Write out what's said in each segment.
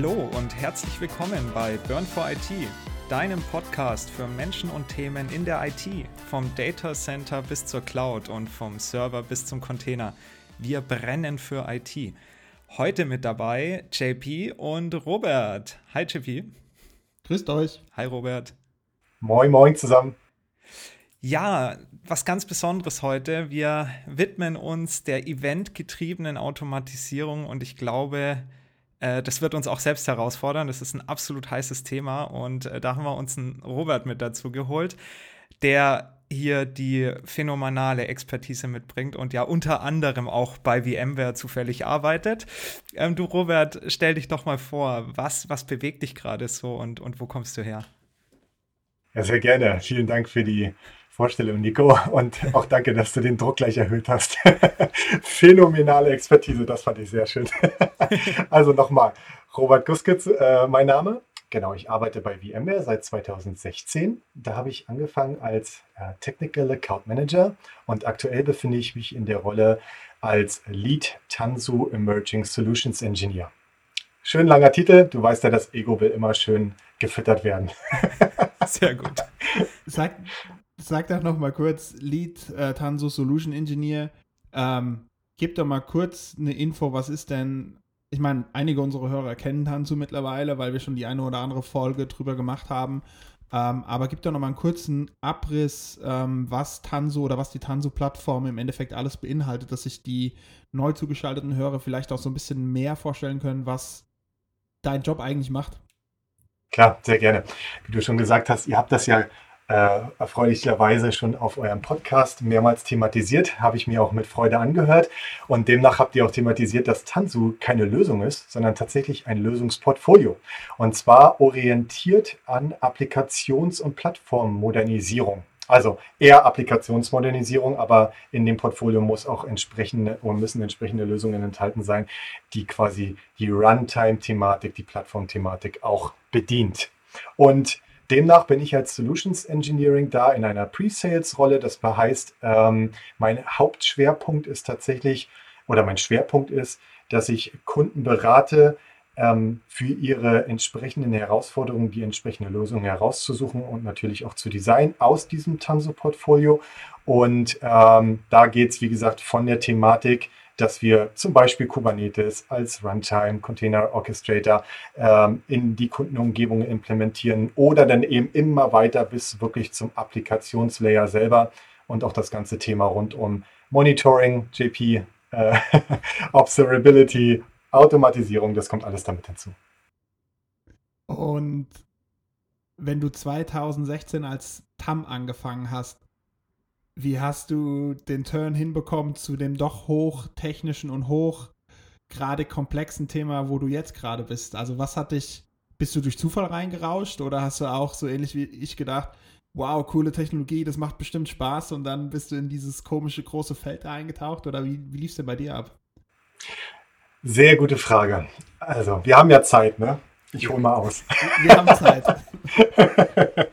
Hallo und herzlich willkommen bei Burn for IT, deinem Podcast für Menschen und Themen in der IT, vom Data Center bis zur Cloud und vom Server bis zum Container. Wir brennen für IT. Heute mit dabei JP und Robert. Hi JP. Grüßt euch. Hi Robert. Moin, moin zusammen. Ja, was ganz Besonderes heute. Wir widmen uns der eventgetriebenen Automatisierung und ich glaube, das wird uns auch selbst herausfordern. Das ist ein absolut heißes Thema und äh, da haben wir uns einen Robert mit dazu geholt, der hier die phänomenale Expertise mitbringt und ja unter anderem auch bei VMware zufällig arbeitet. Ähm, du, Robert, stell dich doch mal vor, was, was bewegt dich gerade so und, und wo kommst du her? Ja, sehr gerne. Vielen Dank für die Vorstellung, Nico. Und auch danke, dass du den Druck gleich erhöht hast. Phänomenale Expertise, das fand ich sehr schön. also nochmal, Robert Guskitz, äh, mein Name. Genau, ich arbeite bei VMware seit 2016. Da habe ich angefangen als äh, Technical Account Manager und aktuell befinde ich mich in der Rolle als Lead Tanzu Emerging Solutions Engineer. Schön langer Titel. Du weißt ja, das Ego will immer schön gefüttert werden. Sehr gut. Sag, sag doch noch mal kurz, Lead äh, Tanso Solution Engineer. Ähm, gib doch mal kurz eine Info, was ist denn, ich meine, einige unserer Hörer kennen Tanso mittlerweile, weil wir schon die eine oder andere Folge drüber gemacht haben. Ähm, aber gib doch noch mal einen kurzen Abriss, ähm, was Tanso oder was die Tanso-Plattform im Endeffekt alles beinhaltet, dass sich die neu zugeschalteten Hörer vielleicht auch so ein bisschen mehr vorstellen können, was dein Job eigentlich macht. Klar, sehr gerne. Wie du schon gesagt hast, ihr habt das ja äh, erfreulicherweise schon auf eurem Podcast mehrmals thematisiert, habe ich mir auch mit Freude angehört. Und demnach habt ihr auch thematisiert, dass Tanzu keine Lösung ist, sondern tatsächlich ein Lösungsportfolio. Und zwar orientiert an Applikations- und Plattformmodernisierung. Also eher Applikationsmodernisierung, aber in dem Portfolio muss auch entsprechende und müssen entsprechende Lösungen enthalten sein, die quasi die Runtime-Thematik, die Plattform-Thematik auch bedient. Und Demnach bin ich als Solutions Engineering da in einer Pre-Sales-Rolle. Das heißt, ähm, mein Hauptschwerpunkt ist tatsächlich, oder mein Schwerpunkt ist, dass ich Kunden berate, ähm, für ihre entsprechenden Herausforderungen die entsprechende Lösung herauszusuchen und natürlich auch zu designen aus diesem Tanso-Portfolio. Und ähm, da geht es, wie gesagt, von der Thematik dass wir zum Beispiel Kubernetes als Runtime Container Orchestrator ähm, in die Kundenumgebung implementieren oder dann eben immer weiter bis wirklich zum Applikationslayer selber und auch das ganze Thema rund um Monitoring, JP, äh, Observability, Automatisierung, das kommt alles damit hinzu. Und wenn du 2016 als TAM angefangen hast, wie hast du den Turn hinbekommen zu dem doch hochtechnischen und hoch gerade komplexen Thema, wo du jetzt gerade bist? Also was hat dich, bist du durch Zufall reingerauscht oder hast du auch so ähnlich wie ich gedacht, wow, coole Technologie, das macht bestimmt Spaß und dann bist du in dieses komische große Feld eingetaucht oder wie, wie lief es denn bei dir ab? Sehr gute Frage. Also, wir haben ja Zeit, ne? Ich hole mal aus. Wir haben Zeit.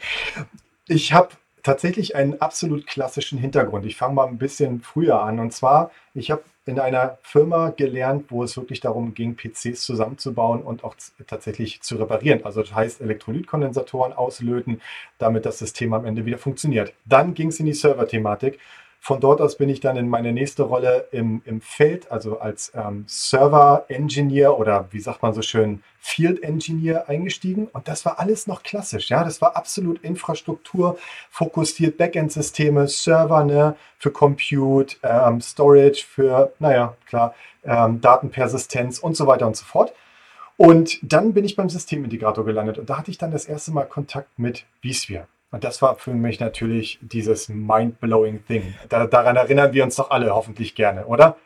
ich habe tatsächlich einen absolut klassischen Hintergrund. Ich fange mal ein bisschen früher an. Und zwar, ich habe in einer Firma gelernt, wo es wirklich darum ging, PCs zusammenzubauen und auch tatsächlich zu reparieren. Also das heißt Elektrolytkondensatoren auslöten, damit das System am Ende wieder funktioniert. Dann ging es in die Server-Thematik von dort aus bin ich dann in meine nächste Rolle im, im Feld, also als ähm, Server-Engineer oder wie sagt man so schön, Field-Engineer eingestiegen. Und das war alles noch klassisch. Ja, das war absolut Infrastruktur fokussiert, Backend-Systeme, Server ne, für Compute, ähm, Storage für, naja, klar, ähm, Datenpersistenz und so weiter und so fort. Und dann bin ich beim Systemintegrator gelandet und da hatte ich dann das erste Mal Kontakt mit vSphere. Und das war für mich natürlich dieses mind-blowing Thing. Da, daran erinnern wir uns doch alle hoffentlich gerne, oder?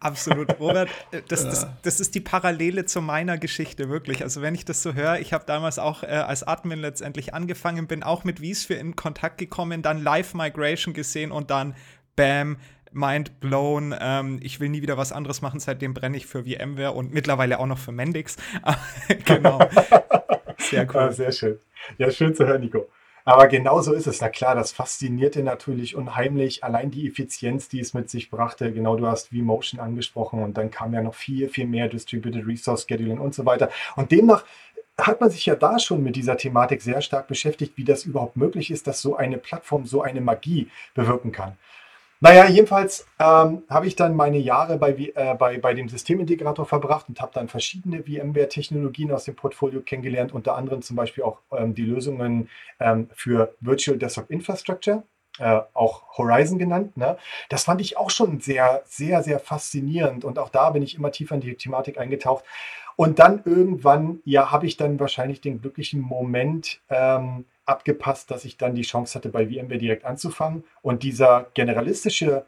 Absolut, Robert. Äh, das, das, das, ist die Parallele zu meiner Geschichte, wirklich. Also, wenn ich das so höre, ich habe damals auch äh, als Admin letztendlich angefangen, bin auch mit vSphere in Kontakt gekommen, dann Live Migration gesehen und dann Bam, mind blown. Ähm, ich will nie wieder was anderes machen. Seitdem brenne ich für VMware und mittlerweile auch noch für Mendix. genau. Sehr cool. Ah, sehr schön. Ja, schön zu hören, Nico. Aber genau so ist es. Na klar, das faszinierte natürlich unheimlich. Allein die Effizienz, die es mit sich brachte. Genau, du hast vMotion angesprochen und dann kam ja noch viel, viel mehr Distributed Resource Scheduling und so weiter. Und demnach hat man sich ja da schon mit dieser Thematik sehr stark beschäftigt, wie das überhaupt möglich ist, dass so eine Plattform so eine Magie bewirken kann. Naja, jedenfalls ähm, habe ich dann meine Jahre bei, äh, bei, bei dem Systemintegrator verbracht und habe dann verschiedene VMware-Technologien aus dem Portfolio kennengelernt, unter anderem zum Beispiel auch ähm, die Lösungen ähm, für Virtual Desktop Infrastructure, äh, auch Horizon genannt. Ne? Das fand ich auch schon sehr, sehr, sehr faszinierend und auch da bin ich immer tiefer in die Thematik eingetaucht. Und dann irgendwann, ja, habe ich dann wahrscheinlich den glücklichen Moment ähm, abgepasst, dass ich dann die Chance hatte, bei VMware direkt anzufangen. Und dieser generalistische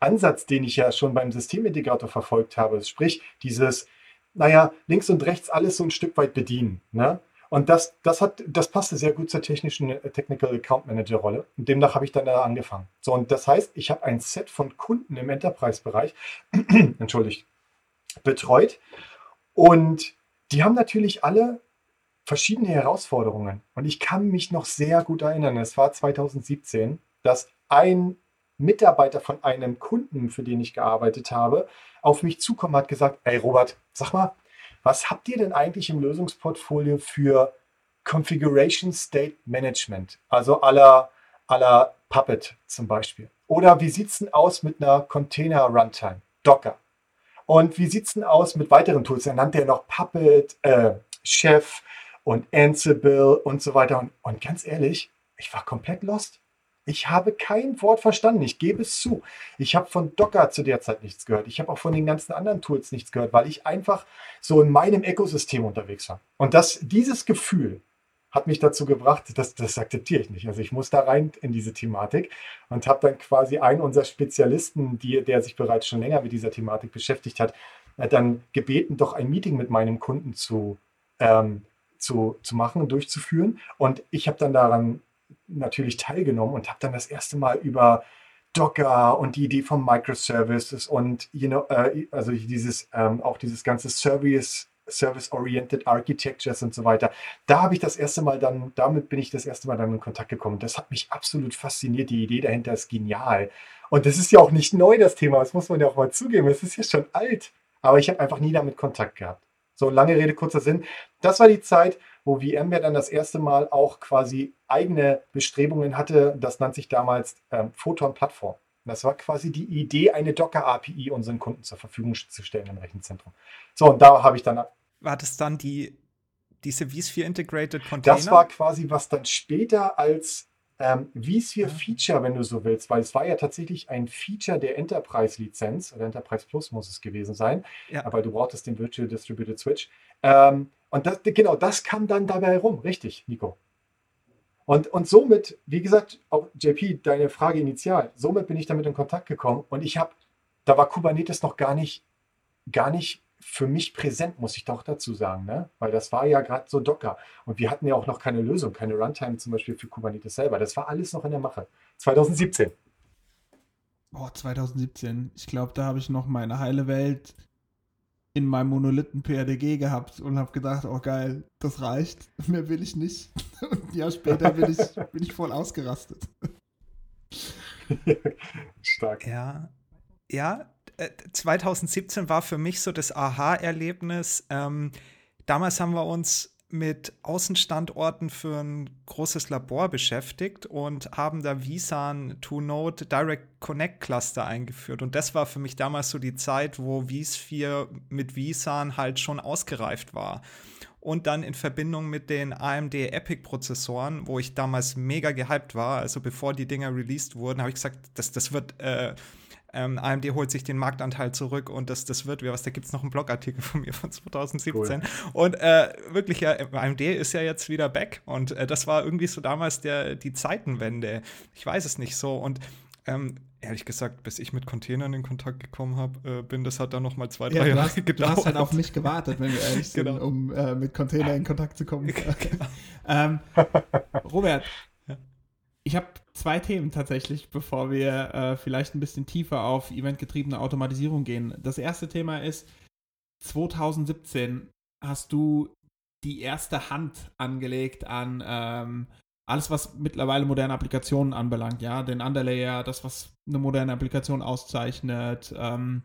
Ansatz, den ich ja schon beim Systemintegrator verfolgt habe, sprich dieses, naja, links und rechts alles so ein Stück weit bedienen. Ne? Und das, das, hat, das passte sehr gut zur technischen äh, Technical Account Manager Rolle. Und demnach habe ich dann da angefangen. So, und das heißt, ich habe ein Set von Kunden im Enterprise-Bereich, entschuldigt, betreut und die haben natürlich alle verschiedene Herausforderungen. Und ich kann mich noch sehr gut erinnern, es war 2017, dass ein Mitarbeiter von einem Kunden, für den ich gearbeitet habe, auf mich zukommen hat gesagt, ey Robert, sag mal, was habt ihr denn eigentlich im Lösungsportfolio für Configuration State Management? Also aller aller Puppet zum Beispiel. Oder wie sieht es denn aus mit einer Container Runtime? Docker. Und wie sieht es denn aus mit weiteren Tools? Er nannte ja noch Puppet, äh, Chef und Ansible und so weiter. Und, und ganz ehrlich, ich war komplett lost. Ich habe kein Wort verstanden. Ich gebe es zu. Ich habe von Docker zu der Zeit nichts gehört. Ich habe auch von den ganzen anderen Tools nichts gehört, weil ich einfach so in meinem Ökosystem unterwegs war. Und das, dieses Gefühl, hat mich dazu gebracht, das, das akzeptiere ich nicht. Also ich muss da rein in diese Thematik und habe dann quasi einen unserer Spezialisten, die, der sich bereits schon länger mit dieser Thematik beschäftigt hat, äh, dann gebeten, doch ein Meeting mit meinem Kunden zu, ähm, zu, zu machen und durchzuführen. Und ich habe dann daran natürlich teilgenommen und habe dann das erste Mal über Docker und die Idee von Microservices und you know, äh, also dieses ähm, auch dieses ganze Service Service-Oriented Architectures und so weiter. Da habe ich das erste Mal dann, damit bin ich das erste Mal dann in Kontakt gekommen. Das hat mich absolut fasziniert. Die Idee dahinter ist genial. Und das ist ja auch nicht neu, das Thema. Das muss man ja auch mal zugeben. Es ist ja schon alt. Aber ich habe einfach nie damit Kontakt gehabt. So, lange Rede, kurzer Sinn. Das war die Zeit, wo VMware dann das erste Mal auch quasi eigene Bestrebungen hatte. Das nannte sich damals ähm, Photon-Plattform. Das war quasi die Idee, eine Docker-API unseren Kunden zur Verfügung zu stellen im Rechenzentrum. So, und da habe ich dann war das dann die, diese vSphere Integrated Container? Das war quasi, was dann später als ähm, vSphere Feature, wenn du so willst, weil es war ja tatsächlich ein Feature der Enterprise-Lizenz, oder Enterprise Plus muss es gewesen sein, ja. aber du brauchtest den Virtual Distributed Switch. Ähm, und das, genau, das kam dann dabei rum, richtig, Nico. Und, und somit, wie gesagt, auch JP, deine Frage initial, somit bin ich damit in Kontakt gekommen und ich habe, da war Kubernetes noch gar nicht, gar nicht für mich präsent, muss ich doch dazu sagen, ne? weil das war ja gerade so Docker. Und wir hatten ja auch noch keine Lösung, keine Runtime zum Beispiel für Kubernetes selber. Das war alles noch in der Mache. 2017. Oh, 2017. Ich glaube, da habe ich noch meine heile Welt in meinem Monolithen PRDG gehabt und habe gedacht, oh geil, das reicht, mehr will ich nicht. Und ein Jahr später bin ich, bin ich voll ausgerastet. Stark. Ja, ja, 2017 äh, war für mich so das Aha-Erlebnis. Ähm, damals haben wir uns mit Außenstandorten für ein großes Labor beschäftigt und haben da vSAN To-Node Direct Connect Cluster eingeführt. Und das war für mich damals so die Zeit, wo vSphere mit vSAN halt schon ausgereift war. Und dann in Verbindung mit den AMD Epic Prozessoren, wo ich damals mega gehypt war, also bevor die Dinger released wurden, habe ich gesagt, das, das wird äh, ähm, AMD holt sich den Marktanteil zurück und das, das wird was. Da gibt es noch einen Blogartikel von mir von 2017. Cool. Und äh, wirklich, ja, AMD ist ja jetzt wieder back. Und äh, das war irgendwie so damals der, die Zeitenwende. Ich weiß es nicht so. Und ähm, ehrlich gesagt, bis ich mit Containern in Kontakt gekommen habe, äh, bin, das hat dann noch mal zwei, drei ja, Jahre hast, gedauert. Du hast halt auf mich gewartet, wenn wir ehrlich sind, genau. um äh, mit Containern in Kontakt zu kommen. genau. ähm, Robert, ich habe zwei Themen tatsächlich, bevor wir äh, vielleicht ein bisschen tiefer auf eventgetriebene Automatisierung gehen. Das erste Thema ist, 2017 hast du die erste Hand angelegt an, ähm, alles, was mittlerweile moderne Applikationen anbelangt, ja, den Underlayer, das, was eine moderne Applikation auszeichnet, ähm,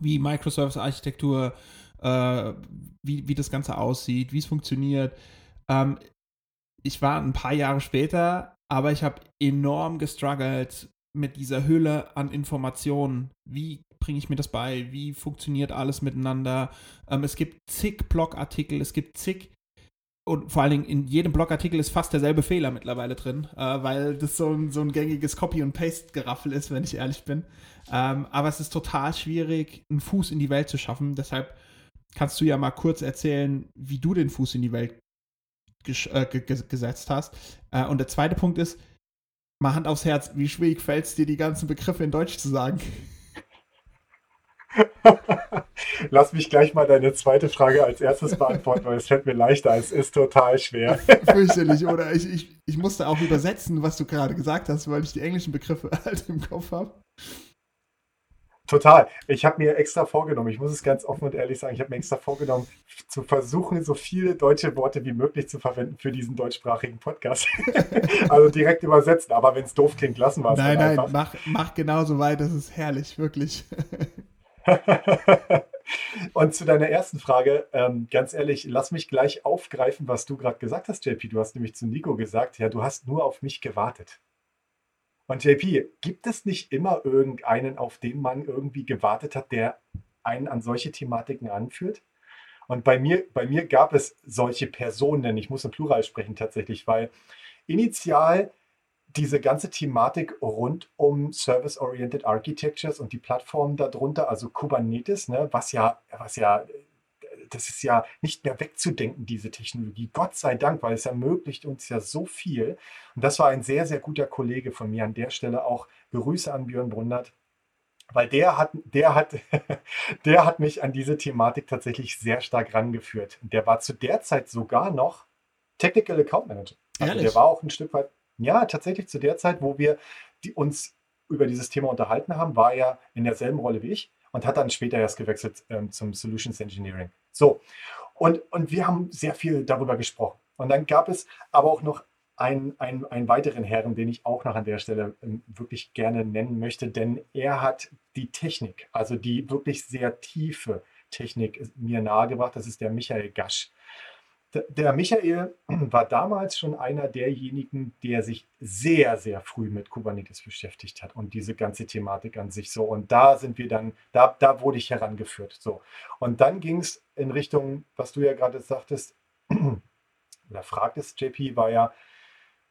wie Microservice-Architektur, äh, wie, wie das Ganze aussieht, wie es funktioniert. Ähm, ich war ein paar Jahre später, aber ich habe enorm gestruggelt mit dieser Hülle an Informationen. Wie bringe ich mir das bei? Wie funktioniert alles miteinander? Ähm, es gibt zig Blogartikel, es gibt zig und vor allen Dingen in jedem Blogartikel ist fast derselbe Fehler mittlerweile drin, äh, weil das so ein, so ein gängiges Copy- und Paste-Geraffel ist, wenn ich ehrlich bin. Ähm, aber es ist total schwierig, einen Fuß in die Welt zu schaffen. Deshalb kannst du ja mal kurz erzählen, wie du den Fuß in die Welt äh, gesetzt hast. Äh, und der zweite Punkt ist, mal Hand aufs Herz, wie schwierig fällt es dir, die ganzen Begriffe in Deutsch zu sagen? Lass mich gleich mal deine zweite Frage als erstes beantworten, weil es fällt mir leichter. Es ist total schwer. Fürchterlich, oder? Ich, ich, ich musste auch übersetzen, was du gerade gesagt hast, weil ich die englischen Begriffe halt im Kopf habe. Total. Ich habe mir extra vorgenommen, ich muss es ganz offen und ehrlich sagen, ich habe mir extra vorgenommen, zu versuchen, so viele deutsche Worte wie möglich zu verwenden für diesen deutschsprachigen Podcast. also direkt übersetzen. Aber wenn es doof klingt, lassen wir es. Nein, nein, mach, mach genauso weit, das ist herrlich, wirklich. und zu deiner ersten Frage, ähm, ganz ehrlich, lass mich gleich aufgreifen, was du gerade gesagt hast, JP. Du hast nämlich zu Nico gesagt, ja, du hast nur auf mich gewartet. Und JP, gibt es nicht immer irgendeinen, auf den man irgendwie gewartet hat, der einen an solche Thematiken anführt? Und bei mir, bei mir gab es solche Personen, ich muss im Plural sprechen tatsächlich, weil initial diese ganze Thematik rund um Service-Oriented Architectures und die Plattformen darunter, also Kubernetes, ne, was ja, was ja das ist ja nicht mehr wegzudenken, diese Technologie. Gott sei Dank, weil es ermöglicht uns ja so viel. Und das war ein sehr, sehr guter Kollege von mir an der Stelle auch. Grüße an Björn Brundert. Weil der hat, der hat, der hat mich an diese Thematik tatsächlich sehr stark rangeführt. Der war zu der Zeit sogar noch Technical Account Manager. Also der war auch ein Stück weit, ja, tatsächlich zu der Zeit, wo wir die, uns über dieses Thema unterhalten haben, war er in derselben Rolle wie ich und hat dann später erst gewechselt ähm, zum Solutions Engineering. So, und, und wir haben sehr viel darüber gesprochen. Und dann gab es aber auch noch einen, einen, einen weiteren Herren, den ich auch noch an der Stelle ähm, wirklich gerne nennen möchte, denn er hat die Technik, also die wirklich sehr tiefe Technik mir nahegebracht. Das ist der Michael Gasch. Der Michael war damals schon einer derjenigen, der sich sehr, sehr früh mit Kubernetes beschäftigt hat und diese ganze Thematik an sich so. Und da sind wir dann, da, da wurde ich herangeführt. So. Und dann ging es in Richtung, was du ja gerade sagtest, oder fragtest, JP, war ja,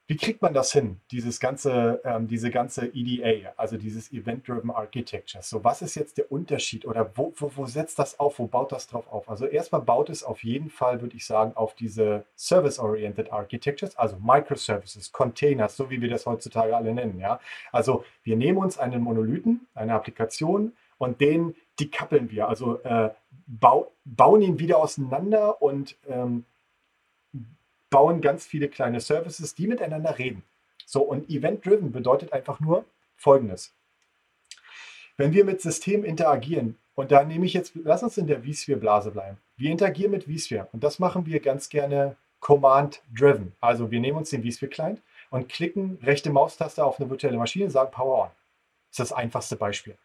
wie kriegt man das hin, dieses ganze, ähm, diese ganze EDA, also dieses Event-Driven Architecture? So, was ist jetzt der Unterschied oder wo, wo, wo setzt das auf, wo baut das drauf auf? Also erstmal baut es auf jeden Fall, würde ich sagen, auf diese Service-Oriented Architectures, also Microservices, Containers, so wie wir das heutzutage alle nennen. Ja? Also wir nehmen uns einen Monolithen, eine Applikation und den dekappeln wir, also äh, bau, bauen ihn wieder auseinander und ähm, bauen ganz viele kleine Services, die miteinander reden. So, und Event-Driven bedeutet einfach nur Folgendes. Wenn wir mit Systemen interagieren, und da nehme ich jetzt, lass uns in der vSphere-Blase bleiben. Wir interagieren mit vSphere und das machen wir ganz gerne Command-Driven. Also wir nehmen uns den vSphere-Client und klicken rechte Maustaste auf eine virtuelle Maschine und sagen Power On. Das ist das einfachste Beispiel.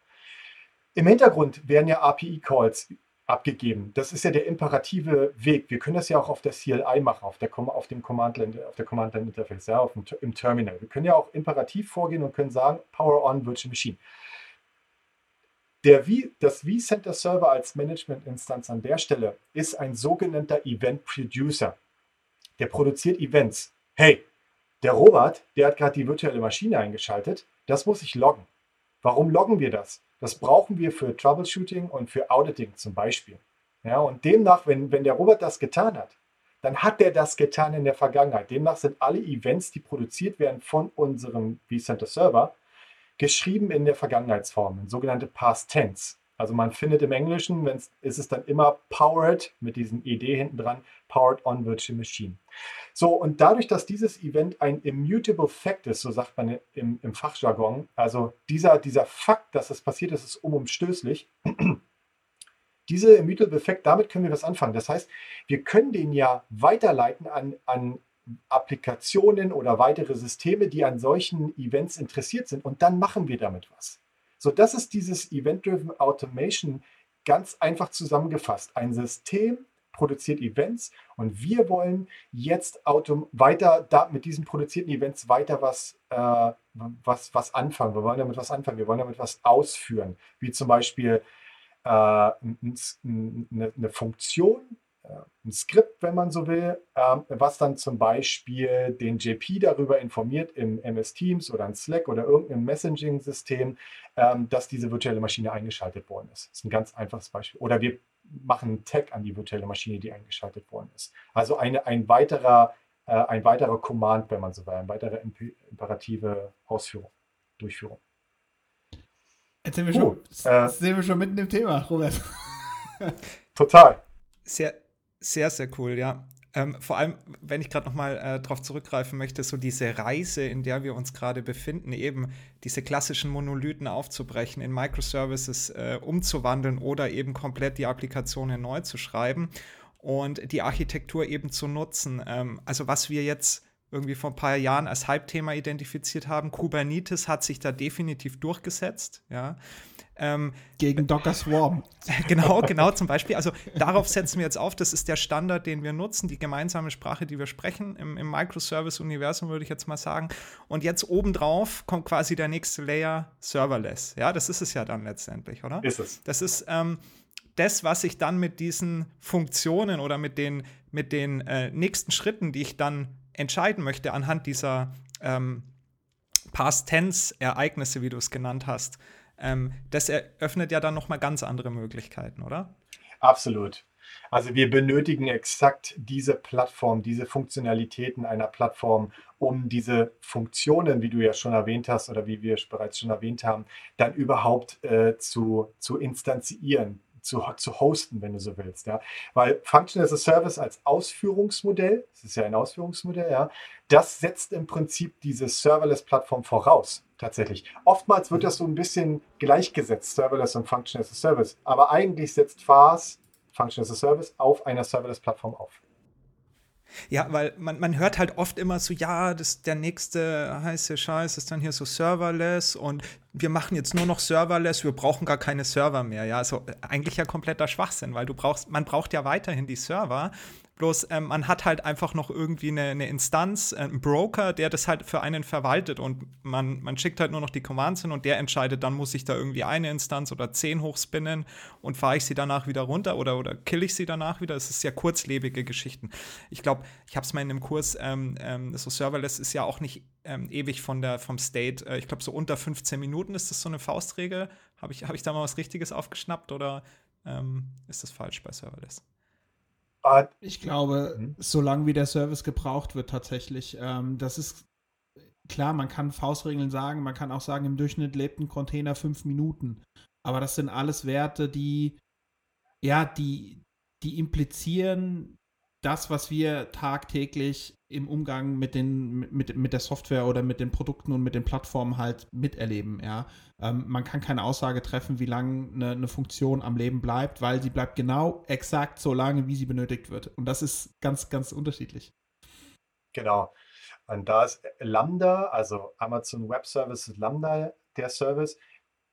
Im Hintergrund werden ja API-Calls abgegeben. Das ist ja der imperative Weg. Wir können das ja auch auf der CLI machen, auf, der, auf dem Command Line, auf der Command Line Interface, ja, auf dem, im Terminal. Wir können ja auch imperativ vorgehen und können sagen, Power on Virtual Machine. Der v, das vCenter Server als Management-Instanz an der Stelle ist ein sogenannter Event Producer. Der produziert Events. Hey, der Robert, der hat gerade die virtuelle Maschine eingeschaltet. Das muss ich loggen. Warum loggen wir das? Das brauchen wir für Troubleshooting und für Auditing zum Beispiel. Ja, und demnach, wenn, wenn der Robert das getan hat, dann hat er das getan in der Vergangenheit. Demnach sind alle Events, die produziert werden von unserem vCenter Server, geschrieben in der Vergangenheitsform, in sogenannte Past Tense. Also man findet im Englischen, ist es dann immer powered mit diesem ed hinten dran, powered on virtual machine. So, und dadurch, dass dieses Event ein immutable fact ist, so sagt man im, im Fachjargon, also dieser, dieser Fakt, dass es passiert ist, ist unumstößlich. Diese immutable fact, damit können wir was anfangen. Das heißt, wir können den ja weiterleiten an, an Applikationen oder weitere Systeme, die an solchen Events interessiert sind. Und dann machen wir damit was. So, das ist dieses Event-Driven Automation ganz einfach zusammengefasst. Ein System produziert Events und wir wollen jetzt weiter da, mit diesen produzierten Events weiter was, äh, was, was anfangen. Wir wollen damit was anfangen. Wir wollen damit was ausführen, wie zum Beispiel äh, eine Funktion, ein Skript, wenn man so will, ähm, was dann zum Beispiel den JP darüber informiert im MS Teams oder in Slack oder irgendeinem Messaging-System, ähm, dass diese virtuelle Maschine eingeschaltet worden ist. Das ist ein ganz einfaches Beispiel. Oder wir machen einen Tag an die virtuelle Maschine, die eingeschaltet worden ist. Also eine, ein, weiterer, äh, ein weiterer Command, wenn man so will, eine weitere imperative Ausführung, Durchführung. Jetzt sind wir, schon, uh, sind wir schon mitten im Thema, Robert. Total. Sehr, sehr, sehr cool, ja. Ähm, vor allem, wenn ich gerade noch mal äh, darauf zurückgreifen möchte, so diese Reise, in der wir uns gerade befinden, eben diese klassischen Monolithen aufzubrechen, in Microservices äh, umzuwandeln oder eben komplett die Applikationen neu zu schreiben und die Architektur eben zu nutzen. Ähm, also was wir jetzt irgendwie vor ein paar Jahren als Hype-Thema identifiziert haben, Kubernetes hat sich da definitiv durchgesetzt, ja. Ähm, Gegen Docker Swarm. Genau, genau zum Beispiel. Also darauf setzen wir jetzt auf. Das ist der Standard, den wir nutzen, die gemeinsame Sprache, die wir sprechen im, im Microservice-Universum, würde ich jetzt mal sagen. Und jetzt obendrauf kommt quasi der nächste Layer Serverless. Ja, das ist es ja dann letztendlich, oder? Ist es. Das ist ähm, das, was ich dann mit diesen Funktionen oder mit den, mit den äh, nächsten Schritten, die ich dann entscheiden möchte anhand dieser ähm, Past-Tense-Ereignisse, wie du es genannt hast, ähm, das eröffnet ja dann nochmal ganz andere Möglichkeiten, oder? Absolut. Also wir benötigen exakt diese Plattform, diese Funktionalitäten einer Plattform, um diese Funktionen, wie du ja schon erwähnt hast oder wie wir bereits schon erwähnt haben, dann überhaupt äh, zu, zu instanzieren, zu, zu hosten, wenn du so willst. Ja? Weil Function as a Service als Ausführungsmodell, das ist ja ein Ausführungsmodell, ja, das setzt im Prinzip diese Serverless-Plattform voraus, tatsächlich. Oftmals wird das so ein bisschen gleichgesetzt, Serverless und Function as a Service. Aber eigentlich setzt FAS, Function as a Service, auf einer Serverless-Plattform auf. Ja, weil man, man hört halt oft immer so, ja, das, der nächste heiße Scheiß ist dann hier so serverless und wir machen jetzt nur noch serverless, wir brauchen gar keine Server mehr. Ja, also eigentlich ja kompletter Schwachsinn, weil du brauchst, man braucht ja weiterhin die Server Bloß ähm, man hat halt einfach noch irgendwie eine, eine, Instanz, äh, einen Broker, der das halt für einen verwaltet und man, man schickt halt nur noch die Commands hin und der entscheidet, dann muss ich da irgendwie eine Instanz oder zehn hochspinnen und fahre ich sie danach wieder runter oder, oder kill ich sie danach wieder. Es ist sehr kurzlebige Geschichten. Ich glaube, ich habe es mal in einem Kurs, ähm, ähm, so Serverless ist ja auch nicht ähm, ewig von der, vom State. Äh, ich glaube, so unter 15 Minuten ist das so eine Faustregel. Habe ich, hab ich da mal was Richtiges aufgeschnappt oder ähm, ist das falsch bei Serverless? Ich glaube, mhm. solange wie der Service gebraucht wird tatsächlich, ähm, das ist klar, man kann Faustregeln sagen, man kann auch sagen, im Durchschnitt lebt ein Container fünf Minuten. Aber das sind alles Werte, die, ja, die, die implizieren, das, was wir tagtäglich im Umgang mit, den, mit, mit der Software oder mit den Produkten und mit den Plattformen halt miterleben. Ja? Ähm, man kann keine Aussage treffen, wie lange eine, eine, Funktion am Leben bleibt, weil sie bleibt genau exakt so lange, wie sie benötigt wird. Und das ist ganz, ganz unterschiedlich. Genau. Und da ist Lambda, also Amazon Web Services Lambda, der Service,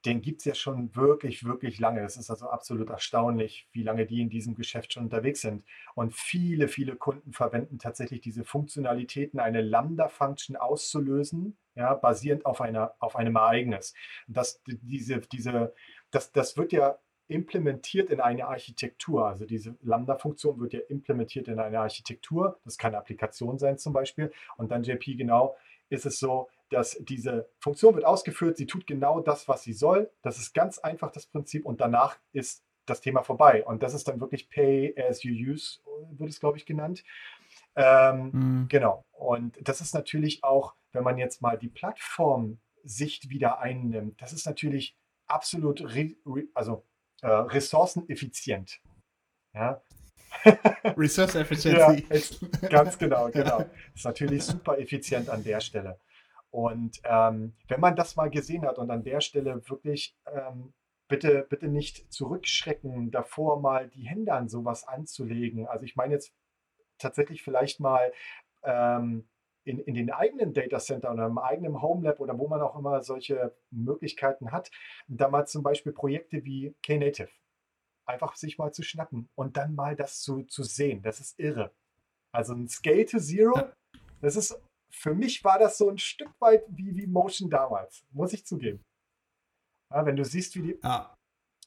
den gibt es ja schon wirklich, wirklich lange. Das ist also absolut erstaunlich, wie lange die in diesem Geschäft schon unterwegs sind. Und viele, viele Kunden verwenden tatsächlich diese Funktionalitäten, eine Lambda-Function auszulösen, ja, basierend auf, einer, auf einem Ereignis. Das, diese, diese, das, das wird ja implementiert in eine Architektur. Also diese Lambda-Funktion wird ja implementiert in eine Architektur. Das kann eine Applikation sein zum Beispiel. Und dann JP genau ist es so, dass diese Funktion wird ausgeführt, sie tut genau das, was sie soll. Das ist ganz einfach das Prinzip und danach ist das Thema vorbei. Und das ist dann wirklich Pay as you use, wird es, glaube ich, genannt. Ähm, mhm. Genau. Und das ist natürlich auch, wenn man jetzt mal die Plattform-Sicht wieder einnimmt, das ist natürlich absolut re, re, also, äh, ressourceneffizient. Ja. Resource Efficiency. ja, ganz genau, genau. Ist natürlich super effizient an der Stelle. Und ähm, wenn man das mal gesehen hat und an der Stelle wirklich ähm, bitte, bitte nicht zurückschrecken, davor mal die Hände an sowas anzulegen. Also ich meine jetzt tatsächlich vielleicht mal ähm, in, in den eigenen Data Center oder im eigenen Home Lab oder wo man auch immer solche Möglichkeiten hat, da mal zum Beispiel Projekte wie Knative einfach sich mal zu schnappen und dann mal das zu, zu sehen. Das ist irre. Also ein Scale to Zero, das ist, für mich war das so ein Stück weit wie, wie Motion damals, muss ich zugeben. Ja, wenn du siehst, wie die, ja.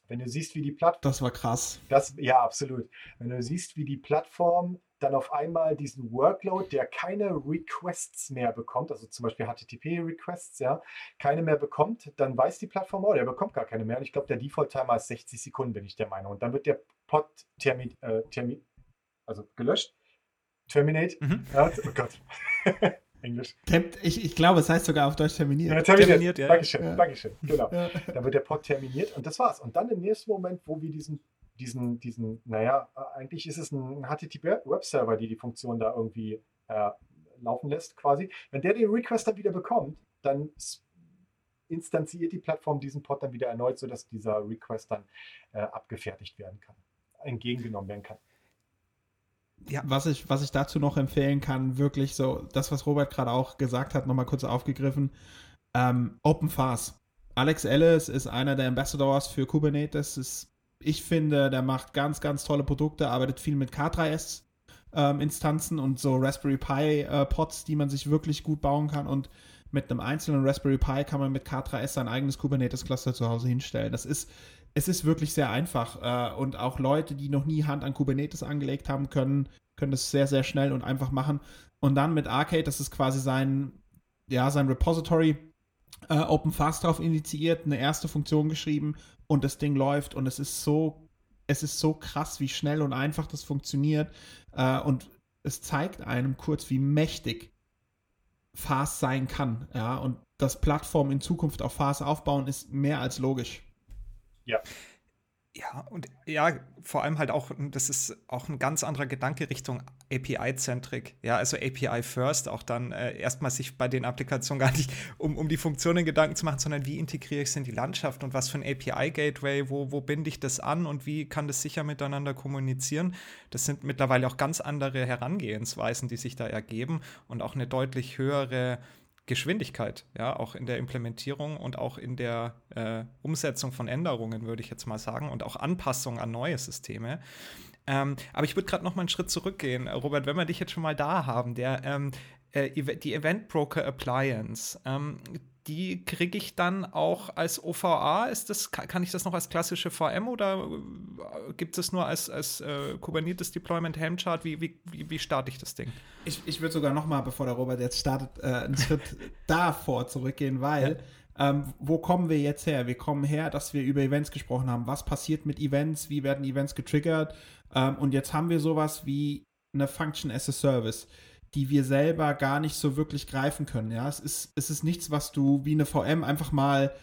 wenn du siehst, wie die Plattform. Das war krass. Das, ja, absolut. Wenn du siehst, wie die Plattform dann auf einmal diesen Workload, der keine Requests mehr bekommt, also zum Beispiel HTTP-Requests, ja, keine mehr bekommt, dann weiß die Plattform, oh, der bekommt gar keine mehr. Und ich glaube, der Default-Timer ist 60 Sekunden, bin ich der Meinung. Und dann wird der Pod termin, äh, termin also gelöscht. Terminate. Mhm. Ja, oh Gott. Englisch. Ich, ich glaube, es heißt sogar auf Deutsch terminiert. Ja, terminiert, terminiert ja. Dankeschön, ja. Dankeschön. Genau. Ja. Dann wird der Pod terminiert und das war's. Und dann im nächsten Moment, wo wir diesen diesen, diesen, naja, eigentlich ist es ein HTTP-Webserver, die die Funktion da irgendwie äh, laufen lässt, quasi. Wenn der den Request dann wieder bekommt, dann instanziert die Plattform diesen Pod dann wieder erneut, sodass dieser Request dann äh, abgefertigt werden kann, entgegengenommen werden kann. Ja. Was, ich, was ich dazu noch empfehlen kann, wirklich so, das, was Robert gerade auch gesagt hat, nochmal kurz aufgegriffen, ähm, OpenFAS. Alex Ellis ist einer der Ambassadors für Kubernetes, ist ich finde, der macht ganz, ganz tolle Produkte, arbeitet viel mit K3S ähm, Instanzen und so Raspberry Pi äh, Pods, die man sich wirklich gut bauen kann und mit einem einzelnen Raspberry Pi kann man mit K3S sein eigenes Kubernetes Cluster zu Hause hinstellen. Das ist es ist wirklich sehr einfach äh, und auch Leute, die noch nie Hand an Kubernetes angelegt haben, können können das sehr sehr schnell und einfach machen. Und dann mit Arcade, das ist quasi sein ja, sein Repository äh, OpenFast drauf initiiert, eine erste Funktion geschrieben und das Ding läuft. Und es ist so, es ist so krass, wie schnell und einfach das funktioniert. Äh, und es zeigt einem kurz, wie mächtig Fast sein kann, ja, und dass Plattformen in Zukunft auf Fast aufbauen, ist mehr als logisch. Ja. Ja, und ja, vor allem halt auch, das ist auch ein ganz anderer Gedanke Richtung API-Zentrik. Ja, also API first, auch dann äh, erstmal sich bei den Applikationen gar nicht um, um die Funktionen Gedanken zu machen, sondern wie integriere ich es in die Landschaft und was für ein API-Gateway, wo, wo binde ich das an und wie kann das sicher miteinander kommunizieren. Das sind mittlerweile auch ganz andere Herangehensweisen, die sich da ergeben und auch eine deutlich höhere Geschwindigkeit, ja, auch in der Implementierung und auch in der äh, Umsetzung von Änderungen, würde ich jetzt mal sagen, und auch Anpassung an neue Systeme. Ähm, aber ich würde gerade noch mal einen Schritt zurückgehen, Robert, wenn wir dich jetzt schon mal da haben, der ähm, äh, die Event Broker Appliance, ähm, die kriege ich dann auch als OVA. Ist das, kann ich das noch als klassische VM oder äh, gibt es nur als, als äh, Kubernetes Deployment Helmchart? Wie, wie, wie, starte ich das Ding? Ich, ich würde sogar noch mal, bevor der Robert jetzt startet, äh, einen Schritt davor zurückgehen, weil ähm, wo kommen wir jetzt her? Wir kommen her, dass wir über Events gesprochen haben. Was passiert mit Events? Wie werden Events getriggert? Ähm, und jetzt haben wir sowas wie eine Function as a Service die wir selber gar nicht so wirklich greifen können. Ja, es ist, es ist nichts, was du wie eine VM einfach mal,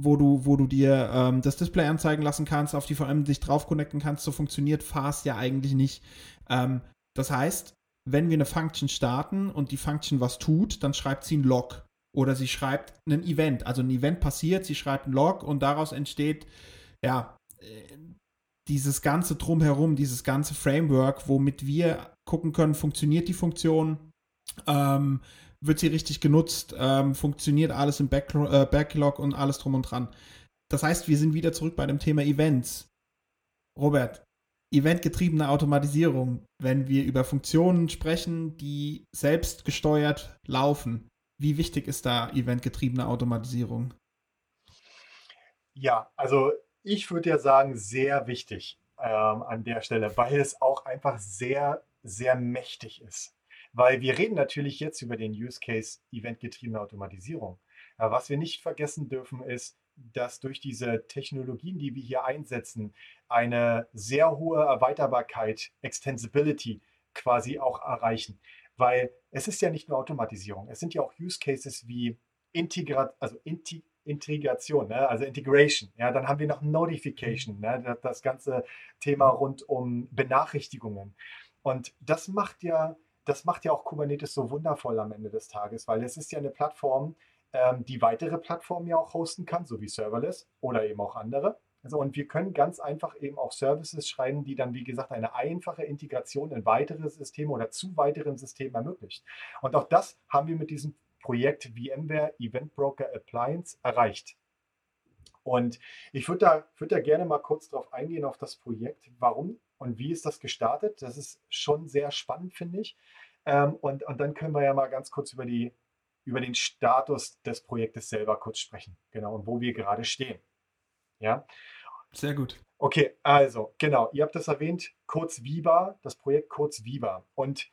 wo du, wo du dir ähm, das Display anzeigen lassen kannst, auf die VM dich drauf connecten kannst. So funktioniert Fast ja eigentlich nicht. Ähm, das heißt, wenn wir eine Function starten und die Function was tut, dann schreibt sie ein Log. Oder sie schreibt ein Event. Also ein Event passiert, sie schreibt ein Log und daraus entsteht, ja, äh, dieses ganze Drumherum, dieses ganze Framework, womit wir gucken können, funktioniert die Funktion, ähm, wird sie richtig genutzt, ähm, funktioniert alles im Backlo äh, Backlog und alles drum und dran. Das heißt, wir sind wieder zurück bei dem Thema Events. Robert, eventgetriebene Automatisierung, wenn wir über Funktionen sprechen, die selbst gesteuert laufen, wie wichtig ist da eventgetriebene Automatisierung? Ja, also ich würde ja sagen, sehr wichtig ähm, an der Stelle, weil es auch einfach sehr sehr mächtig ist. Weil wir reden natürlich jetzt über den Use Case eventgetriebene Automatisierung. Aber was wir nicht vergessen dürfen, ist, dass durch diese Technologien, die wir hier einsetzen, eine sehr hohe Erweiterbarkeit, Extensibility quasi auch erreichen. Weil es ist ja nicht nur Automatisierung, es sind ja auch Use Cases wie Integra also Inti Integration, ne? also Integration. Ja, dann haben wir noch Notification, ne? das ganze Thema rund um Benachrichtigungen. Und das macht ja, das macht ja auch Kubernetes so wundervoll am Ende des Tages, weil es ist ja eine Plattform, ähm, die weitere Plattformen ja auch hosten kann, so wie Serverless oder eben auch andere. Also, und wir können ganz einfach eben auch Services schreiben, die dann, wie gesagt, eine einfache Integration in weitere Systeme oder zu weiteren Systemen ermöglicht. Und auch das haben wir mit diesem Projekt VMware Event Broker Appliance erreicht. Und ich würde da, würd da gerne mal kurz drauf eingehen, auf das Projekt. Warum und wie ist das gestartet? Das ist schon sehr spannend, finde ich. Ähm, und, und dann können wir ja mal ganz kurz über, die, über den Status des Projektes selber kurz sprechen. Genau, und wo wir gerade stehen. Ja. Sehr gut. Okay, also genau, ihr habt das erwähnt, kurz Viva, das Projekt kurz Viva. Und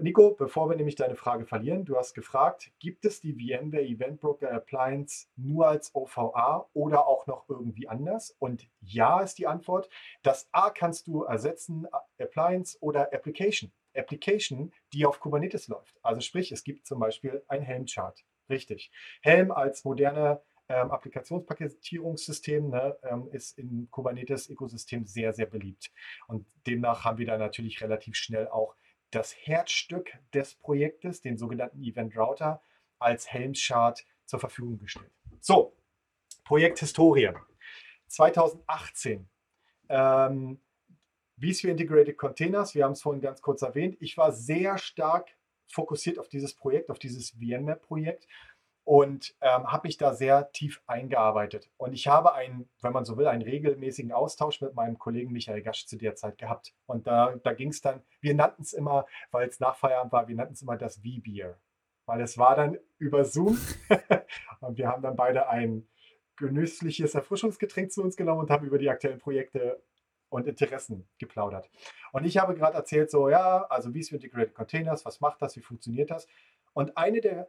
Nico, bevor wir nämlich deine Frage verlieren, du hast gefragt, gibt es die VMware Event Broker Appliance nur als OVA oder auch noch irgendwie anders? Und ja ist die Antwort. Das A kannst du ersetzen, Appliance oder Application. Application, die auf Kubernetes läuft. Also sprich, es gibt zum Beispiel ein Helm-Chart. Richtig. Helm als moderne ähm, Applikationspaketierungssystem ne, ähm, ist im Kubernetes-Ökosystem sehr, sehr beliebt. Und demnach haben wir da natürlich relativ schnell auch das Herzstück des Projektes, den sogenannten Event Router, als Helm-Chart zur Verfügung gestellt. So, Projekt Historie. 2018. Ähm, vSphere Integrated Containers, wir haben es vorhin ganz kurz erwähnt. Ich war sehr stark fokussiert auf dieses Projekt, auf dieses VMware-Projekt und ähm, habe mich da sehr tief eingearbeitet. Und ich habe einen, wenn man so will, einen regelmäßigen Austausch mit meinem Kollegen Michael Gasch zu der Zeit gehabt. Und da, da ging es dann, wir nannten es immer, weil es nach Feierabend war, wir nannten es immer das V-Beer. Weil es war dann über Zoom und wir haben dann beide ein genüssliches Erfrischungsgetränk zu uns genommen und haben über die aktuellen Projekte und Interessen geplaudert. Und ich habe gerade erzählt, so, ja, also wie ist Integrated Containers, was macht das, wie funktioniert das? Und eine der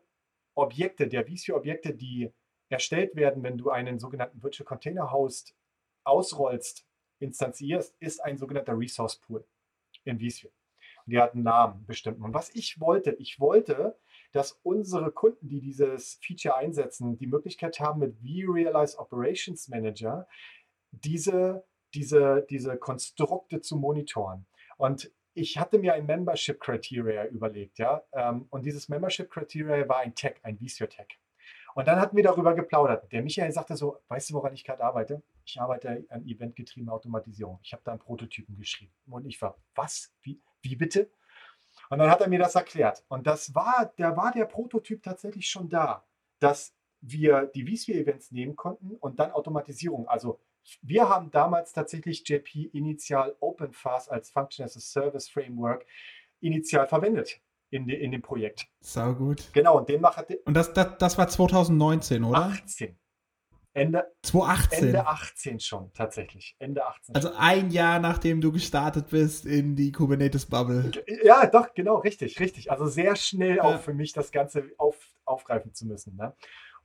Objekte, der vSphere-Objekte, die erstellt werden, wenn du einen sogenannten Virtual Container Host ausrollst, instanzierst, ist ein sogenannter Resource Pool in vSphere. Der hat einen Namen bestimmt. Und was ich wollte, ich wollte, dass unsere Kunden, die dieses Feature einsetzen, die Möglichkeit haben, mit vRealize Operations Manager diese, diese, diese Konstrukte zu monitoren. Und ich hatte mir ein Membership Criteria überlegt, ja, ähm, und dieses Membership Criteria war ein Tag, ein vSphere Tag. Und dann hatten wir darüber geplaudert. Der Michael sagte so, weißt du, woran ich gerade arbeite? Ich arbeite an eventgetriebener Automatisierung. Ich habe da einen Prototypen geschrieben. Und ich war, was? Wie, wie bitte? Und dann hat er mir das erklärt. Und das war, da war der Prototyp tatsächlich schon da, dass wir die vSphere-Events nehmen konnten und dann Automatisierung, also wir haben damals tatsächlich JP Initial OpenFast als Function as a Service Framework initial verwendet in, de, in dem Projekt. Sau gut. Genau, und den macht Und das, das, das war 2019, oder? 18. Ende 2018. Ende 18 schon, tatsächlich. Ende 18. Also ein Jahr nachdem du gestartet bist in die Kubernetes-Bubble. Ja, doch, genau, richtig, richtig. Also sehr schnell ja. auch für mich das Ganze auf, aufgreifen zu müssen. Ne?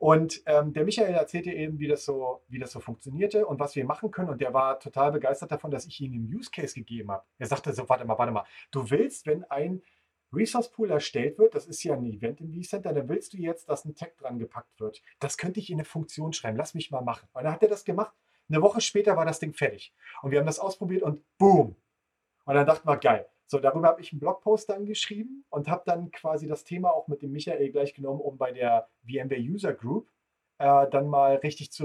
Und ähm, der Michael erzählte eben, wie das, so, wie das so funktionierte und was wir machen können. Und der war total begeistert davon, dass ich ihm einen Use Case gegeben habe. Er sagte so, warte mal, warte mal. Du willst, wenn ein Resource Pool erstellt wird, das ist ja ein Event im vCenter, dann willst du jetzt, dass ein Tag dran gepackt wird. Das könnte ich in eine Funktion schreiben. Lass mich mal machen. Und dann hat er das gemacht. Eine Woche später war das Ding fertig. Und wir haben das ausprobiert und boom. Und dann dachten wir, geil. So, darüber habe ich einen Blogpost dann geschrieben und habe dann quasi das Thema auch mit dem Michael gleich genommen, um bei der VMware User Group äh, dann mal richtig zu